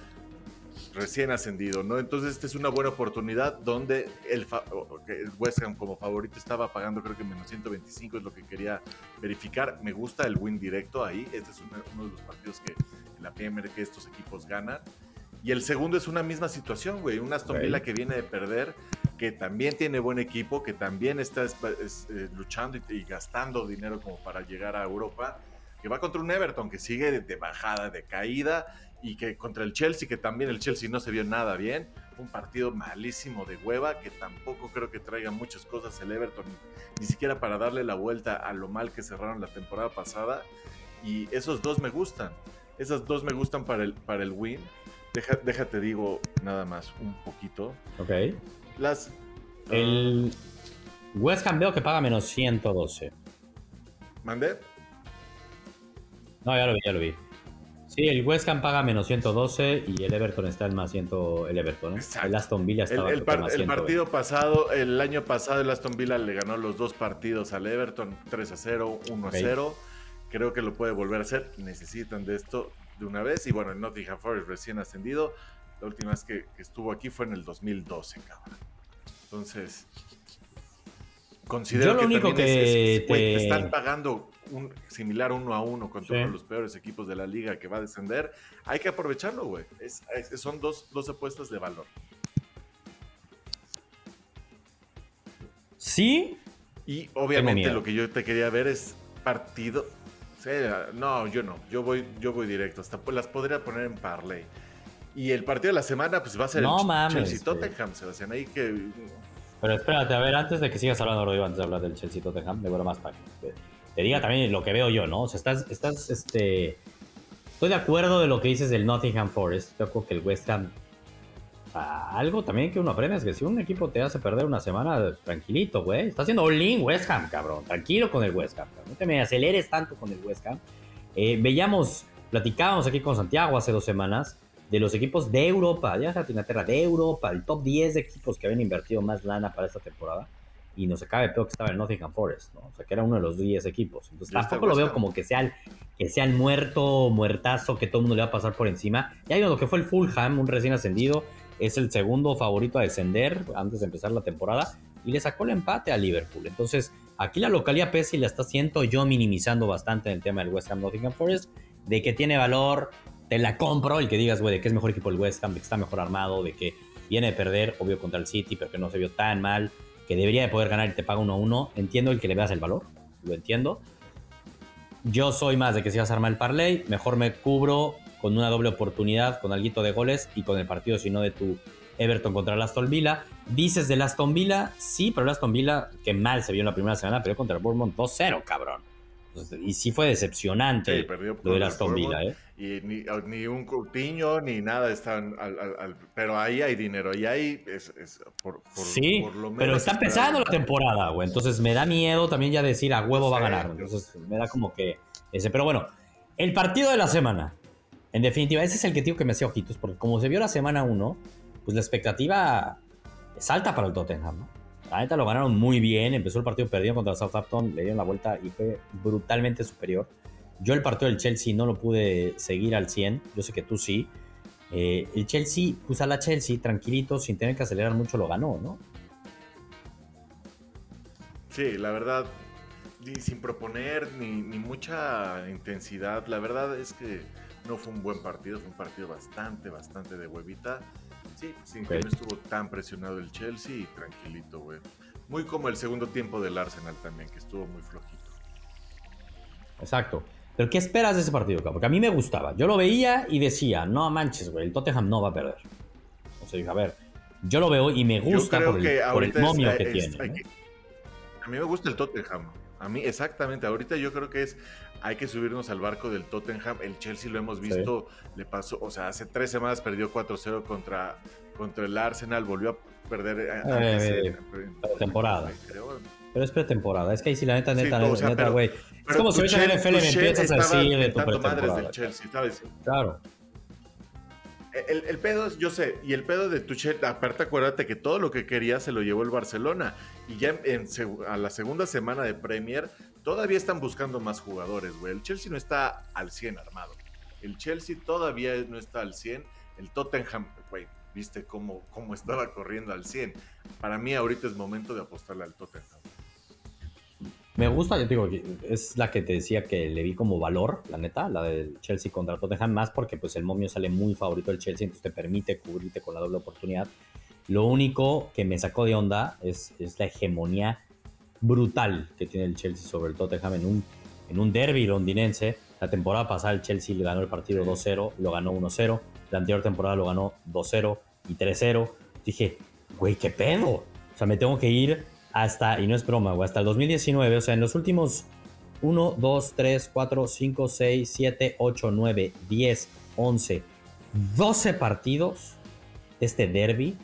recién ascendido, ¿no? Entonces, esta es una buena oportunidad donde el, West Ham como favorito estaba pagando, creo que menos 125 es lo que quería verificar. Me gusta el win directo ahí. Este es uno, de los partidos que en la Premier que estos equipos ganan. Y el segundo es una misma situación, güey. Un Aston Villa que viene de perder, que también tiene buen equipo, que también está eh, luchando y, gastando dinero como para llegar a Europa, que va contra un Everton que sigue de bajada, de caída y que contra el Chelsea, que también el Chelsea no se vio nada bien, un partido malísimo de hueva, que tampoco creo que traiga muchas cosas el Everton, ni siquiera para darle la vuelta a lo mal que cerraron la temporada pasada, y esos dos me gustan, esos dos me gustan para el, para el win. Deja, déjate digo nada más un poquito. Ok. Las... El West Ham veo que paga menos 112. ¿Mandé? No, ya lo vi, ya lo vi. Sí, el West Ham paga menos 112 y el Everton está en más 100. El Everton, ¿eh? El Aston Villa estaba el, el, el partido pasado, el año pasado, el Aston Villa le ganó los dos partidos al Everton 3 a 0, 1 a 0. Creo que lo puede volver a hacer. Necesitan de esto de una vez. Y bueno, el Nottingham Forest recién ascendido. La última vez que, estuvo aquí fue en el 2012, cabrón. Entonces, considero Yo lo que único que te... están pagando un similar uno a uno contra uno de los peores equipos de la liga que va a descender, hay que aprovecharlo, güey. son dos, dos apuestas de valor. Sí. Y obviamente lo que yo te quería ver es partido. no, yo no. Yo voy, yo voy directo. Hasta las podría poner en parlay. Y el partido de la semana, pues va a ser no, el mames, Chelsea Tottenham, Sebastián. Ahí que. Pero espérate, a ver, antes de que sigas hablando, Rodrigo, antes de hablar del Chelsea Tottenham, de más para te diga también lo que veo yo, ¿no? O sea, estás, estás, este... Estoy de acuerdo de lo que dices del Nottingham Forest. Creo que el West Ham... algo también que uno aprende es que si un equipo te hace perder una semana, tranquilito, güey. Está haciendo all-in West Ham, cabrón. Tranquilo con el West Ham. No te me aceleres tanto con el West Ham. Eh, veíamos, platicábamos aquí con Santiago hace dos semanas de los equipos de Europa, ya de Inglaterra, de Europa, el top 10 de equipos que habían invertido más lana para esta temporada y nos acaba de peor que estaba en Nottingham Forest, ¿no? O sea, que era uno de los 10 equipos. Entonces tampoco lo veo como que sea, el, que sea el muerto, muertazo, que todo el mundo le va a pasar por encima. Ya hay lo que fue el Fulham, un recién ascendido, es el segundo favorito a descender antes de empezar la temporada y le sacó el empate a Liverpool. Entonces, aquí la localidad Pesi la está haciendo yo minimizando bastante en el tema del West Ham Nottingham Forest, de que tiene valor, te la compro, el que digas, güey, de que es mejor equipo el West Ham, de que está mejor armado, de que viene de perder, obvio, contra el City, pero que no se vio tan mal que debería de poder ganar y te paga uno a uno. Entiendo el que le veas el valor, lo entiendo. Yo soy más de que si vas a armar el parlay, mejor me cubro con una doble oportunidad, con algo de goles y con el partido, si no de tu Everton contra el Aston Villa. Dices del Aston Villa, sí, pero el Aston Villa, que mal se vio en la primera semana, pero contra el Bournemouth 2-0, cabrón. Y sí fue decepcionante lo de Aston Villa, ¿eh? Y ni, un Coutinho ni nada están al, pero ahí hay dinero y ahí es, por, sí, pero está empezando la temporada, güey. Entonces me da miedo también ya decir a huevo va a ganar. Entonces me da como que ese. Pero bueno, el partido de la semana. En definitiva, ese es el que digo que me hacía ojitos, porque como se vio la semana 1, pues la expectativa es alta para el Tottenham, ¿no? La neta lo ganaron muy bien, empezó el partido perdido contra Southampton, le dieron la vuelta y fue brutalmente superior. Yo el partido del Chelsea no lo pude seguir al 100, yo sé que tú sí. Eh, el Chelsea, pues a la Chelsea, tranquilito, sin tener que acelerar mucho, lo ganó, ¿no? Sí, la verdad, sin proponer ni, mucha intensidad, la verdad es que no fue un buen partido, fue un partido bastante, bastante de huevita. Sí, sin que no estuvo tan presionado el Chelsea y tranquilito, güey. Muy como el segundo tiempo del Arsenal también, que estuvo muy flojito. Exacto. Pero ¿qué esperas de ese partido, cabrón? Porque a mí me gustaba. Yo lo veía y decía, no manches, güey, el Tottenham no va a perder. O sea, dije, a ver, yo lo veo y me gusta por el, momio que tiene. a mí me gusta el Tottenham. A mí, exactamente. Ahorita yo creo que es hay que subirnos al barco del Tottenham. El Chelsea lo hemos visto, le pasó, o sea, hace tres semanas perdió 4-0 contra, contra el Arsenal, volvió perder. Eh, eh, temporada. Pero es pretemporada. Es que ahí sí, la neta, neta, neta, güey. es como si ahorita en NFL me empiezas a decir de tu pretemporada. Del Chelsea, ¿sabes? Claro. El, el, pedo es, yo sé, y el pedo de Tuchel, aparte acuérdate que todo lo que quería se lo llevó el Barcelona. Y ya en, a la segunda semana de Premier, todavía están buscando más jugadores, güey. El Chelsea no está al 100 armado. El Chelsea todavía no está al 100. El Tottenham, güey, viste cómo, cómo estaba corriendo al 100. Para mí ahorita es momento de apostarle al Tottenham. Me gusta, yo digo, es la que te decía que le vi como valor, la neta, la del Chelsea contra Tottenham, más porque pues el momio sale muy favorito del Chelsea, entonces te permite cubrirte con la doble oportunidad. Lo único que me sacó de onda es, es la hegemonía brutal que tiene el Chelsea sobre el Tottenham en un, en un derby londinense. La temporada pasada el Chelsea le ganó el partido 2-0, lo ganó 1-0. La anterior temporada lo ganó 2-0 y 3-0. Dije, güey, ¿qué pedo? O sea, me tengo que ir hasta, y no es broma, güey, hasta el 2019, o sea, en los últimos 1, 2, 3, 4, 5, 6, 7, 8, 9, 10, 11, 12 partidos, este derby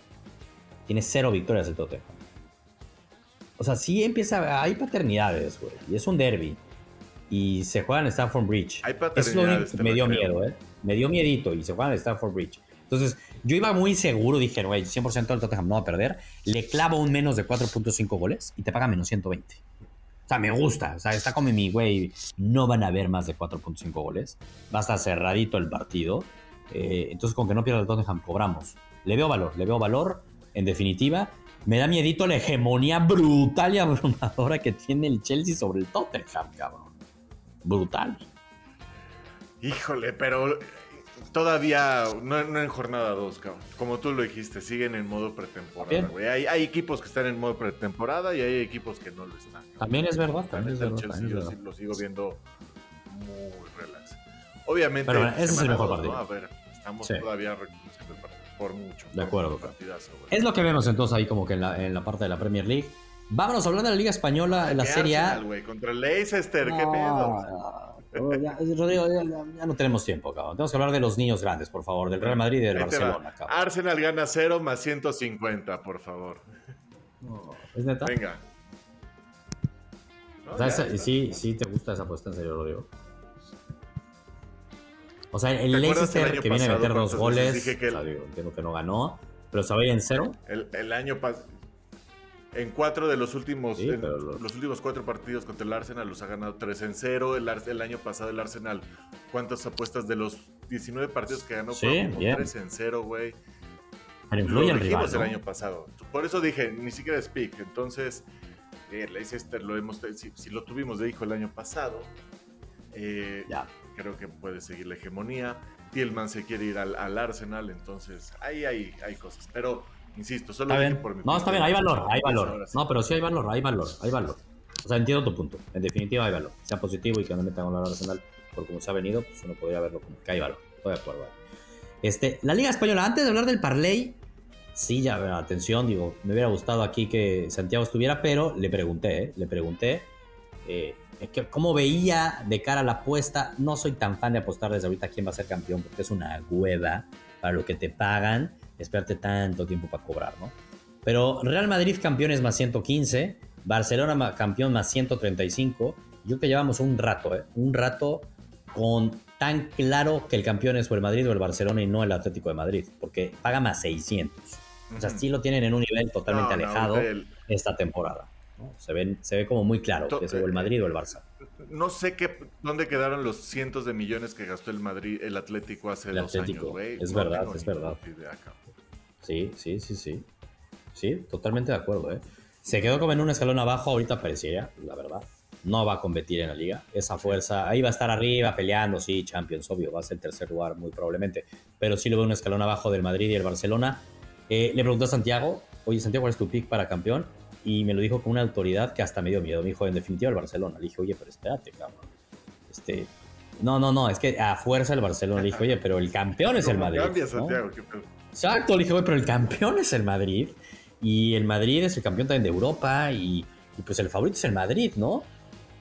tiene cero victorias el Tottenham. O sea, sí empieza, hay paternidades, güey, y es un derby. Y se juega en Stanford Bridge. Hay paternidades. me dio miedo, ¿eh? Me dio miedito y se juega en Stanford Bridge. Entonces, yo iba muy seguro, dije, güey, 100% el Tottenham no va a perder. Le clavo un menos de 4.5 goles y te paga menos 120. O sea, me gusta. O sea, está como mi, güey, no van a haber más de 4.5 goles. Va a estar cerradito el partido. Eh, entonces, con que no pierda el Tottenham, cobramos. Le veo valor, le veo valor. En definitiva, me da miedito la hegemonía brutal y abrumadora que tiene el Chelsea sobre el Tottenham, cabrón. Brutal. Híjole, pero Todavía, no, en jornada 2, como tú lo dijiste, siguen en modo pretemporada, Hay, hay, equipos que están en modo pretemporada y hay equipos que no lo están. También es verdad, también es verdad. yo lo sigo viendo muy relax. Obviamente, Pero ese es el mejor partido. A ver, estamos todavía reconociendo el partido por mucho. De acuerdo. es lo que vemos entonces ahí como que en la, en la parte de la Premier League. Vámonos hablando de la Liga Española, en la Serie A. contra el Leicester, qué pedo. Rodrigo, ya, no tenemos tiempo, cabrón. Tenemos que hablar de los niños grandes, por favor, del Real Madrid y del Barcelona, cabrón. Arsenal gana 0 más 150, por favor. ¿Es neta? Venga. ¿Y sí, sí te gusta esa apuesta, en serio, Rodrigo? O sea, el Leicester que viene a meter dos goles, entiendo que no ganó, pero se va a ir en cero. El, el año pasado en cuatro de los últimos, los... últimos cuatro partidos contra el Arsenal los ha ganado 3 en 0. El, el, año pasado el Arsenal, ¿cuántas apuestas de los 19 partidos que ganó? Sí, 3 en 0, güey. Pero influye lo el rival, el año pasado. Por eso dije, ni siquiera es pick. Entonces, eh, Leicester lo hemos, si, lo tuvimos de hijo el año pasado, eh, ya. creo que puede seguir la hegemonía. Tillman se quiere ir al, al Arsenal, entonces ahí hay, hay cosas. Pero Insisto, solo por mi No, está bien, hay valor, hay valor. No, pero sí hay valor, hay valor, hay valor. O sea, entiendo tu punto. En definitiva, hay valor. Sea positivo y que no metan a Arsenal por como se ha venido, pues uno podría verlo como que hay valor. Estoy de acuerdo. Este, la Liga Española, antes de hablar del Parley, sí, ya, atención, digo, me hubiera gustado aquí que Santiago estuviera, pero le pregunté, ¿eh? le pregunté eh, que cómo veía de cara a la apuesta. No soy tan fan de apostar desde ahorita quién va a ser campeón, porque es una hueva para lo que te pagan esperarte tanto tiempo para cobrar, ¿no? Pero Real Madrid campeones más 115, Barcelona campeón más 135. Yo que llevamos un rato, ¿eh? Un rato con tan claro que el campeón es o el Madrid o el Barcelona y no el Atlético de Madrid, porque paga más 600. O sea, sí lo tienen en un nivel totalmente alejado esta temporada. Se, ven, se ve como muy claro que es o el Madrid o el Barça. No sé qué, dónde quedaron los cientos de millones que gastó el Madrid, el Atlético hace dos años, güey. Es verdad, es verdad. Sí, sí, sí, sí. Sí, totalmente de acuerdo, ¿eh? Se quedó como en un escalón abajo, ahorita pareciera, la verdad. No va a competir en la liga. Esa fuerza, ahí va a estar arriba peleando, sí, Champions, obvio, va a ser tercer lugar muy probablemente. Pero sí lo veo un escalón abajo del Madrid y el Barcelona. Eh, le preguntó a Santiago, oye, Santiago, ¿cuál es tu pick para campeón? Y me lo dijo con una autoridad que hasta me dio miedo. Me dijo, en definitiva, el Barcelona. Le dije, oye, pero espérate, cabrón. Este, no, no, no, es que a fuerza el Barcelona. Le dije, oye, pero el campeón es el Madrid. Santiago, Exacto, le dije, güey, pero el campeón es el Madrid. Y el Madrid es el campeón también de Europa. Y, pues el favorito es el Madrid, ¿no?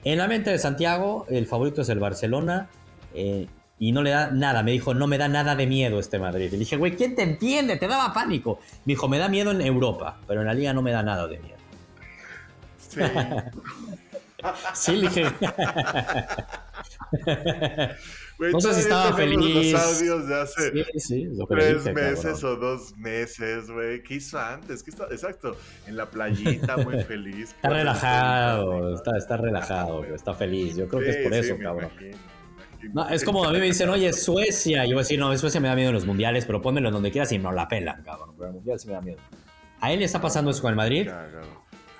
En la mente de Santiago, el favorito es el Barcelona. Eh, y no le da nada. Me dijo, no me da nada de miedo este Madrid. Le dije, güey, ¿quién te entiende? Te daba pánico. Me dijo, me da miedo en Europa, pero en la liga no me da nada de miedo. Sí. sí, le dije. no sé si estaba feliz. Los audios de hace sí, sí, tres meses o dos meses, güey. ¿Qué hizo antes? ¿Qué Exacto. En la playita, muy feliz. Está relajado, está, está relajado, está feliz. Yo creo que es por eso, cabrón. No, es como a mí me dicen, oye, Suecia. Y yo voy a decir, no, Suecia me da miedo en los mundiales, pero pónmelo donde quieras y no la pelan, cabrón. Pero el mundial sí me da miedo. A él le está pasando eso con el Madrid.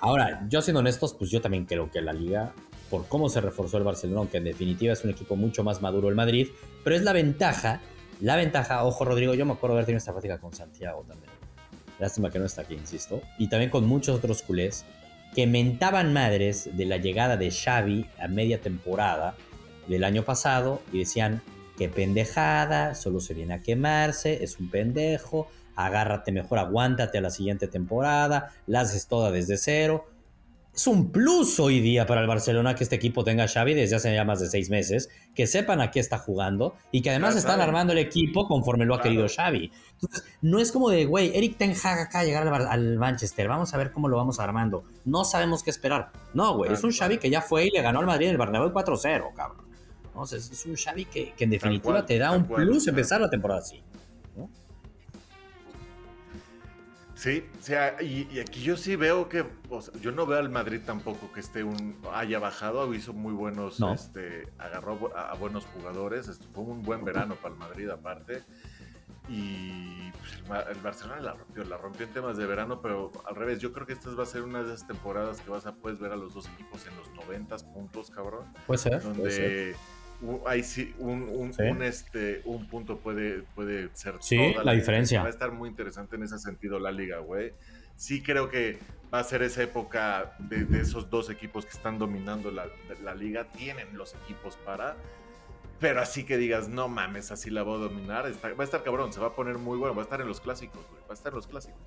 Ahora, yo siendo honestos, pues yo también creo que la liga, por cómo se reforzó el Barcelona, aunque en definitiva es un equipo mucho más maduro el Madrid, pero es la ventaja, la ventaja, ojo Rodrigo, yo me acuerdo haber tenido esta práctica con Santiago también. Lástima que no está aquí, insisto. Y también con muchos otros culés que mentaban madres de la llegada de Xavi a media temporada del año pasado y decían, qué pendejada, solo se viene a quemarse, es un pendejo, agárrate mejor, aguántate a la siguiente temporada, la haces toda desde cero. Es un plus hoy día para el Barcelona que este equipo tenga Xavi desde hace ya más de seis meses, que sepan a qué está jugando y que además están armando el equipo conforme lo ha querido Xavi. Entonces, no es como de, güey, Eric Ten Hag acá llegar al, Manchester, vamos a ver cómo lo vamos armando. No sabemos qué esperar. No, güey, es un Xavi que ya fue y le ganó al Madrid en el Bernabéu 4-0, cabrón. Es un Xavi que, en definitiva te da un plus empezar la temporada así. Sí, o sea, y, aquí yo sí veo que, yo no veo al Madrid tampoco que esté un, haya bajado, hizo muy buenos, este, agarró a, buenos jugadores, esto fue un buen verano para el Madrid aparte, y pues, el, Barcelona la rompió, la rompió en temas de verano, pero al revés, yo creo que esta va a ser una de esas temporadas que vas a puedes ver a los dos equipos en los 90 puntos, cabrón. Puede ser. Donde puede ser ahí sí, un, un, este, un punto puede, puede ser sí, la, diferencia. Va a estar muy interesante en ese sentido la liga, güey. Sí creo que va a ser esa época de, esos dos equipos que están dominando la, la, liga. Tienen los equipos para... Pero así que digas, no mames, así la voy a dominar. va a estar cabrón, se va a poner muy bueno. Va a estar en los clásicos, güey. Va a estar en los clásicos.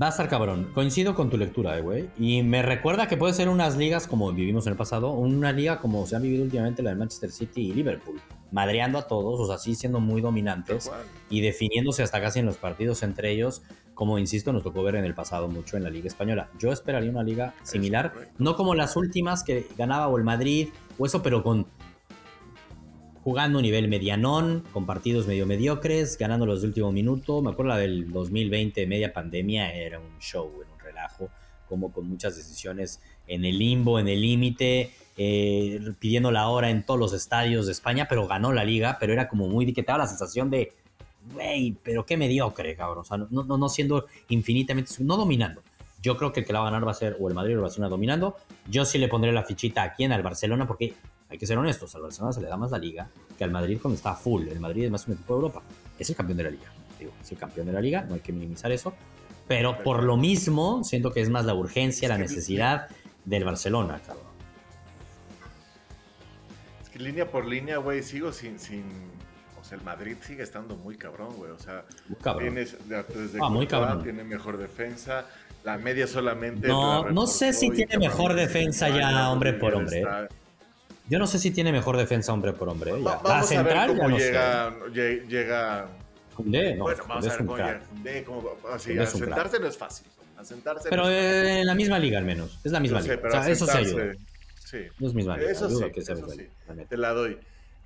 Va a estar cabrón. Coincido con tu lectura, eh, güey. Y me recuerda que puede ser unas ligas como vivimos en el pasado, una liga como se ha vivido últimamente la de Manchester City y Liverpool, madreando a todos, o sea, sí siendo muy dominantes y definiéndose hasta casi en los partidos entre ellos, como insisto, nos tocó ver en el pasado mucho en la Liga Española. Yo esperaría una liga similar, no como las últimas que ganaba o el Madrid o eso, pero con jugando a nivel medianón, con partidos medio mediocres, ganando los de último minuto. Me acuerdo la del 2020, media pandemia, era un show, era un relajo, como con muchas decisiones en el limbo, en el límite, eh, pidiendo la hora en todos los estadios de España, pero ganó la liga, pero era como muy que te daba la sensación de, güey, pero qué mediocre, cabrón. O sea, no, siendo infinitamente, no dominando. Yo creo que el que la va a ganar va a ser o el Madrid o el Barcelona dominando. Yo sí le pondré la fichita aquí en el Barcelona porque hay que ser honestos, al Barcelona se le da más la liga que al Madrid cuando está full. El Madrid es más un equipo de Europa. Es el campeón de la liga. Digo, es el campeón de la liga, no hay que minimizar eso. Pero por lo mismo, siento que es más la urgencia, la necesidad del Barcelona, cabrón. Es que línea por línea, güey, sigo sin, sin. O sea, el Madrid sigue estando muy cabrón, güey. O sea, Tienes, desde ah, muy cabrón. tiene mejor defensa. La media solamente. No, no sé si tiene mejor defensa ya, hombre por hombre. Yo no sé si tiene mejor defensa hombre por hombre. ¿eh? la central a ver cómo llega, llega. no, bueno, vamos a ver cómo llega así, a sentarse no es fácil. pero en la misma liga al menos. Es la misma liga. o sea, eso se ayuda. Sí. No es misma liga. Eso sí, que eso sí. Te la doy.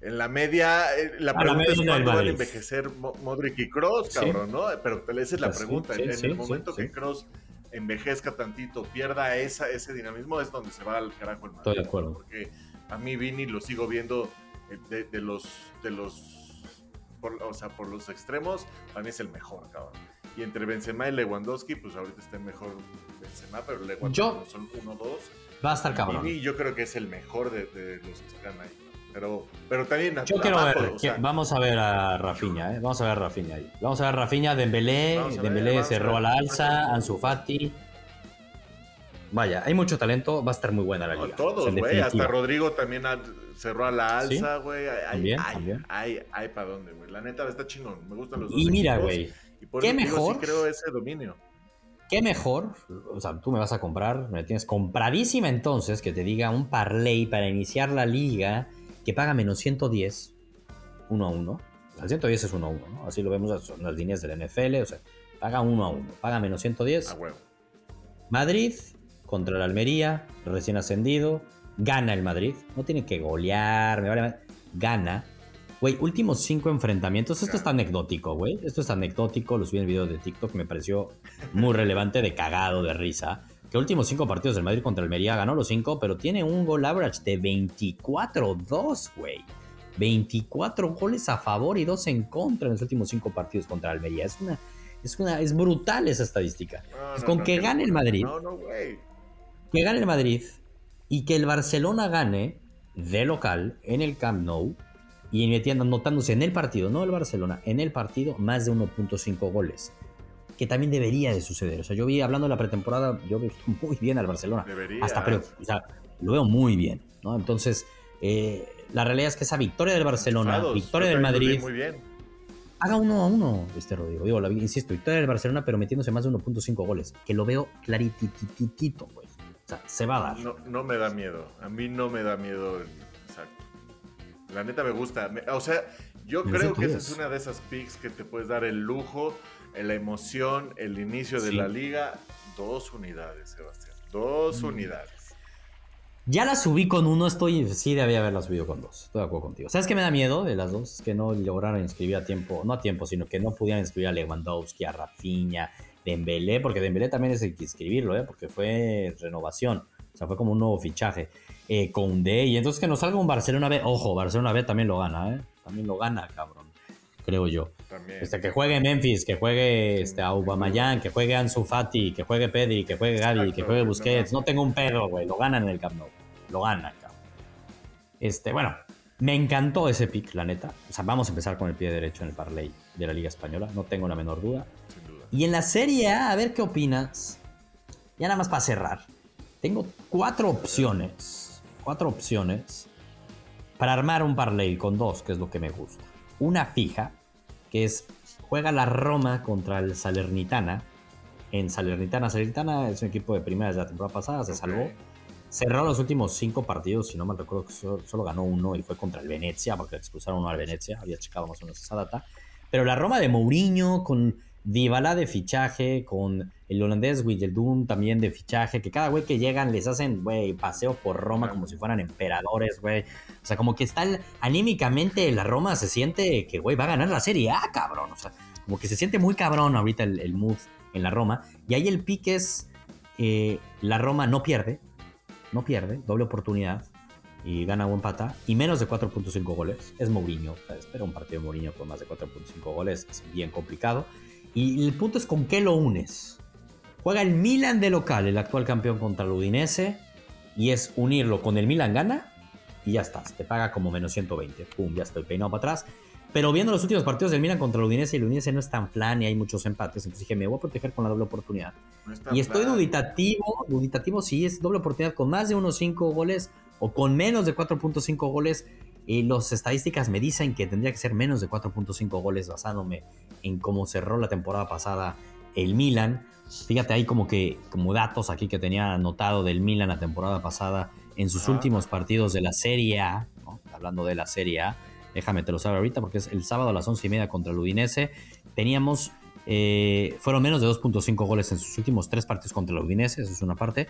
En la media, eh, la pregunta es cuándo van a envejecer Modric y Cross, cabrón, ¿no? Pero esa es la pues pregunta. en el momento que Cross envejezca tantito, pierda esa, ese dinamismo, es donde se va al carajo el Madrid. Estoy de acuerdo. Porque a mí Vini lo sigo viendo eh, de, los, de los, o sea, por los extremos, para mí es el mejor, cabrón. Y entre Benzema y Lewandowski, pues ahorita está mejor Benzema, pero Lewandowski son uno, dos. Va a estar cabrón. Vini yo creo que es el mejor de, los que están ahí. Pero, pero también. Yo quiero ver, vamos a ver a Rafinha, ¿eh? vamos a ver a Rafinha ahí. Vamos a ver a Rafinha, Dembélé, Dembélé cerró a la alza, Ansu Fati. Vaya, hay mucho talento, va a estar muy buena la liga. todos, güey. Hasta Rodrigo también cerró a la alza, güey. Hay, hay, hay, hay, para dónde, güey. La neta está chingón. Me gustan los dos. Y mira, güey. ¿Qué mejor? creo ese dominio. ¿Qué mejor? O sea, tú me vas a comprar, me tienes compradísima entonces, que te diga un parlay para iniciar la liga que paga menos 110 1 a 1. Al 110 es 1 a 1, ¿no? Así lo vemos en las líneas del NFL, o sea, paga 1 a 1, paga menos 110. A huevo. Madrid contra el Almería, recién ascendido, gana el Madrid, no tiene que golear, me vale gana. Güey, últimos cinco enfrentamientos, esto es anecdótico, güey, esto es anecdótico, lo subí en el video de TikTok, me pareció muy relevante, de cagado, de risa. Que últimos cinco partidos del Madrid contra el Almería ganó los cinco, pero tiene un gol average de 24-2, güey. 24 goles a favor y 2 en contra en los últimos cinco partidos contra Almería. Es una, es una, es brutal esa estadística. con que gane el Madrid. No, no, güey que gane el Madrid y que el Barcelona gane de local en el Camp Nou y metiendo, anotándose en el partido, no el Barcelona, en el partido más de 1.5 goles. Que también debería de suceder. O sea, yo vi, hablando de la pretemporada, yo vi muy bien al Barcelona. Debería. Hasta, pero, o sea, lo veo muy bien, ¿no? Entonces, eh, la realidad es que esa victoria del Barcelona, victoria del Madrid, muy bien. haga uno a uno, este Rodrigo. Digo, la, insisto, victoria del Barcelona, pero metiéndose más de 1.5 goles. Que lo veo claritititito, güey. O sea, se va a dar. No, no me da miedo. A mí no me da miedo. Exacto. La neta me gusta. o sea, yo creo que esa es una de esas picks que te puedes dar el lujo, la emoción, el inicio de la liga. Dos unidades, Sebastián. Dos mm. unidades. Ya la subí con uno, estoy. Sí, debía haberla subido con dos. Estoy de acuerdo contigo. ¿Sabes qué me da miedo de las dos? Es que no lograron inscribir a tiempo, no a tiempo, sino que no pudieran inscribir a Lewandowski, a Rafinha, Dembélé, porque Dembélé también es el que escribirlo, ¿eh? porque fue renovación, o sea, fue como un nuevo fichaje. Eh, con D, y entonces que nos salga un Barcelona B, ojo, Barcelona B también lo gana, ¿eh? También lo gana, cabrón, creo yo. Este, que juegue Memphis, que juegue este, Aubameyang, que juegue Ansu Fati, que juegue Pedri, que juegue Gavi, que juegue Busquets, no tengo un perro, güey, lo gana en el Camp Nou, lo gana, cabrón. Este, bueno, me encantó ese pick, la neta. O sea, vamos a empezar con el pie derecho en el parlay de la Liga Española, no tengo la menor duda. Y en la Serie A, a ver qué opinas. Ya nada más para cerrar. Tengo cuatro opciones. Cuatro opciones para armar un parlay con dos, que es lo que me gusta. Una fija, que es juega la Roma contra el Salernitana. En Salernitana, Salernitana es un equipo de primera de la temporada pasada, se salvó. Cerró los últimos cinco partidos, si no me recuerdo, solo, ganó uno y fue contra el Venecia, porque expulsaron uno al Venecia, había checado más o menos esa data. Pero la Roma de Mourinho, con Dybala de fichaje, con el holandés Doom también de fichaje, que cada güey que llegan les hacen, güey, paseo por Roma como si fueran emperadores, güey. O sea, como que está anímicamente la Roma se siente que, güey, va a ganar la Serie A, cabrón. O sea, como que se siente muy cabrón ahorita el, mood en la Roma. Y ahí el pique es, eh, la Roma no pierde, no pierde, doble oportunidad y gana buen pata y menos de 4.5 goles. Es Mourinho, o un partido de Mourinho con más de 4.5 goles, es bien complicado. Y el punto es con qué lo unes. Juega el Milan de local, el actual campeón contra el Udinese, y es unirlo con el Milan gana y ya estás. Te paga como menos 120. Pum, ya estoy peinado para atrás. Pero viendo los últimos partidos del Milan contra el Udinese, y el Udinese no es tan flan y hay muchos empates. Entonces dije, me voy a proteger con la doble oportunidad. y estoy duditativo, duditativo si es doble oportunidad con más de unos 5 goles o con menos de 4.5 goles. Y las estadísticas me dicen que tendría que ser menos de 4.5 goles basándome en cómo cerró la temporada pasada el Milan. Fíjate, hay como que como datos aquí que tenía anotado del Milan la temporada pasada en sus últimos partidos de la Serie A, hablando de la Serie A, déjame te lo saber ahorita porque es el sábado a las once y media contra el Udinese. Teníamos, eh, fueron menos de 2.5 goles en sus últimos tres partidos contra el Udinese, eso es una parte,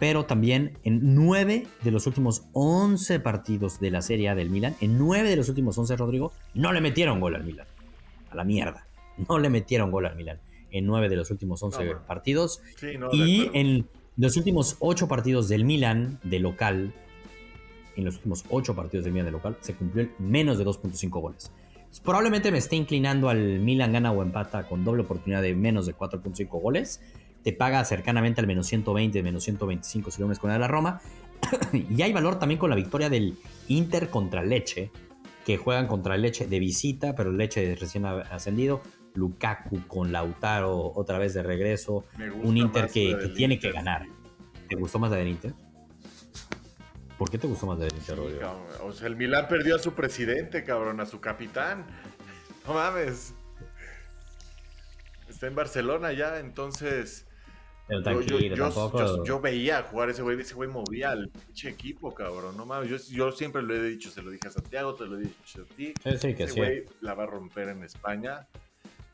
pero también en nueve de los últimos 11 partidos de la Serie A del Milan, en nueve de los últimos 11, Rodrigo, no le metieron gol al Milan. A la mierda no le metieron gol al Milan en nueve de los últimos 11 partidos. y en los últimos ocho partidos del Milan de local, en los últimos ocho partidos del Milan de local, se cumplió el menos de 2.5 goles. probablemente me esté inclinando al Milan gana o empata con doble oportunidad de menos de 4.5 goles. Te paga cercanamente al menos 120, menos 125 si lo con la Roma. y hay valor también con la victoria del Inter contra Leche, que juegan contra Leche de visita, pero Leche recién ascendido. Lukaku con Lautaro otra vez de regreso. Un Inter que, tiene que ganar. ¿Te gustó más la del Inter? ¿Por qué te gustó más la del Inter, O sea, el Milán perdió a su presidente, cabrón, a su capitán. No mames. Está en Barcelona ya, entonces. Pero tranquilo, yo, tampoco... yo, veía jugar ese güey, ese güey movía al pinche equipo, cabrón. No mames, yo, yo, siempre lo he dicho, se lo dije a Santiago, te lo he dicho a ti. Sí, sí, que ese güey la va a romper en España.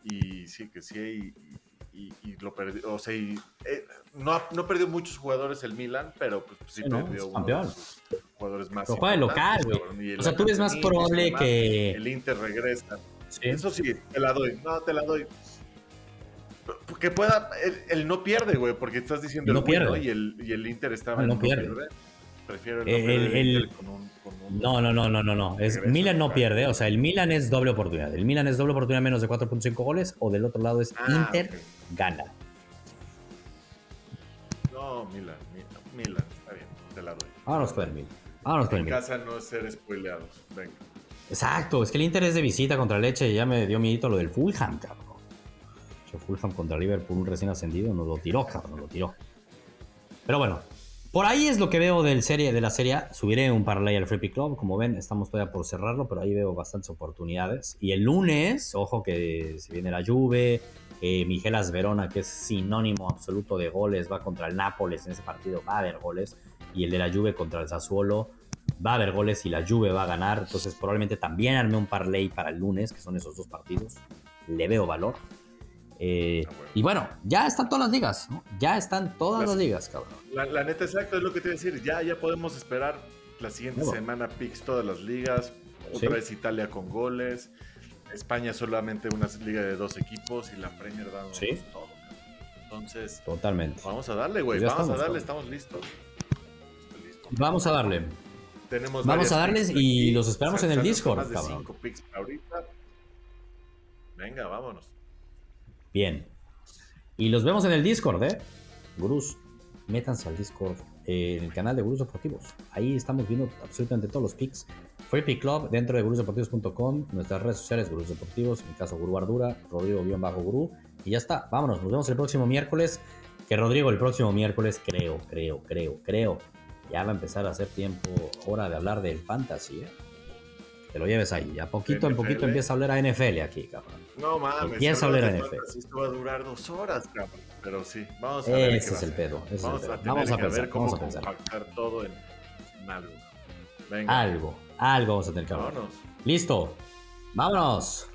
Y sí, que sí, y, y, lo perdió. O sea, y, eh, no, no perdió muchos jugadores el Milan, pero pues, sí, perdió uno de sus jugadores más. Juega local, güey. O sea, tú ves más probable que. El Inter regresa. Eso sí, te la doy. No, te la doy. Que pueda, él, no pierde, güey, porque estás diciendo no el pierde. y, el, y el Inter estaba no, no pierde. Prefiero el, el, con, un, con un, No, no, no, no, no, no. Es, Milan no pierde, o sea, el Milan es doble oportunidad. El Milan es doble oportunidad menos de 4.5 goles, o del otro lado es ah, Inter gana. No, Milan, Milan, está bien, te la doy. Vámonos con el Milan. Vámonos con el Milan. En casa no ser spoileados, venga. Exacto, es que el Inter es de visita contra Leche y ya me dio miedo lo del Fulham, cabrón. Fulham contra Liverpool, un recién ascendido, nos lo tiró, cabrón, lo tiró. Pero bueno, por ahí es lo que veo del de la serie. Subiré un parlay al Free Club. Como ven, estamos todavía por cerrarlo, pero ahí veo bastantes oportunidades. Y el lunes, ojo que si viene la Juve, eh, Migelas Verona, que es sinónimo absoluto de goles, va contra el Nápoles en ese partido, va a haber goles. Y el de la Juve contra el Sassuolo, va a haber goles y la Juve va a ganar. Entonces probablemente también arme un parlay para el lunes, que son esos dos partidos. Le veo valor. Eh, ah, y bueno, ya están todas las ligas, ¿no? Ya están todas las, ligas, cabrón. La, neta, exacto, es lo que te voy a decir. Ya, ya podemos esperar la siguiente semana picks todas las ligas. Otra vez Italia con goles. España solamente una liga de dos equipos y la Premier dando todo. Entonces, totalmente. Vamos a darle, güey. Pues vamos a darle, estamos listos. Vamos a darle. Tenemos vamos a darles y los esperamos en el Discord, cabrón. Venga, vámonos. Bien. Y los vemos en el Discord, ¿eh? Gurús, métanse al Discord, eh, en el canal de Gurús Deportivos. Ahí estamos viendo absolutamente todos los picks. Free Pick Club dentro de gurúsdeportivos.com, nuestras redes sociales, Gurús Deportivos, en mi caso Gurú Ardura, Rodrigo-Gurú. Y ya está, vámonos, nos vemos el próximo miércoles. Que Rodrigo, el próximo miércoles, creo, creo, creo, creo, ya va a empezar a hacer tiempo, hora de hablar del fantasy, ¿eh? Te lo lleves ahí. A poquito en poquito empieza a hablar a NFL aquí, cabrón. No mames. A NFL. Esto va a durar dos horas, cabrón. Pero sí, vamos a ver. Ese es el pedo. vamos, A vamos a, pensar, vamos a pensar. todo en, algo. Venga. Algo, algo vamos a tener que hablar. Vámonos. Listo. Vámonos.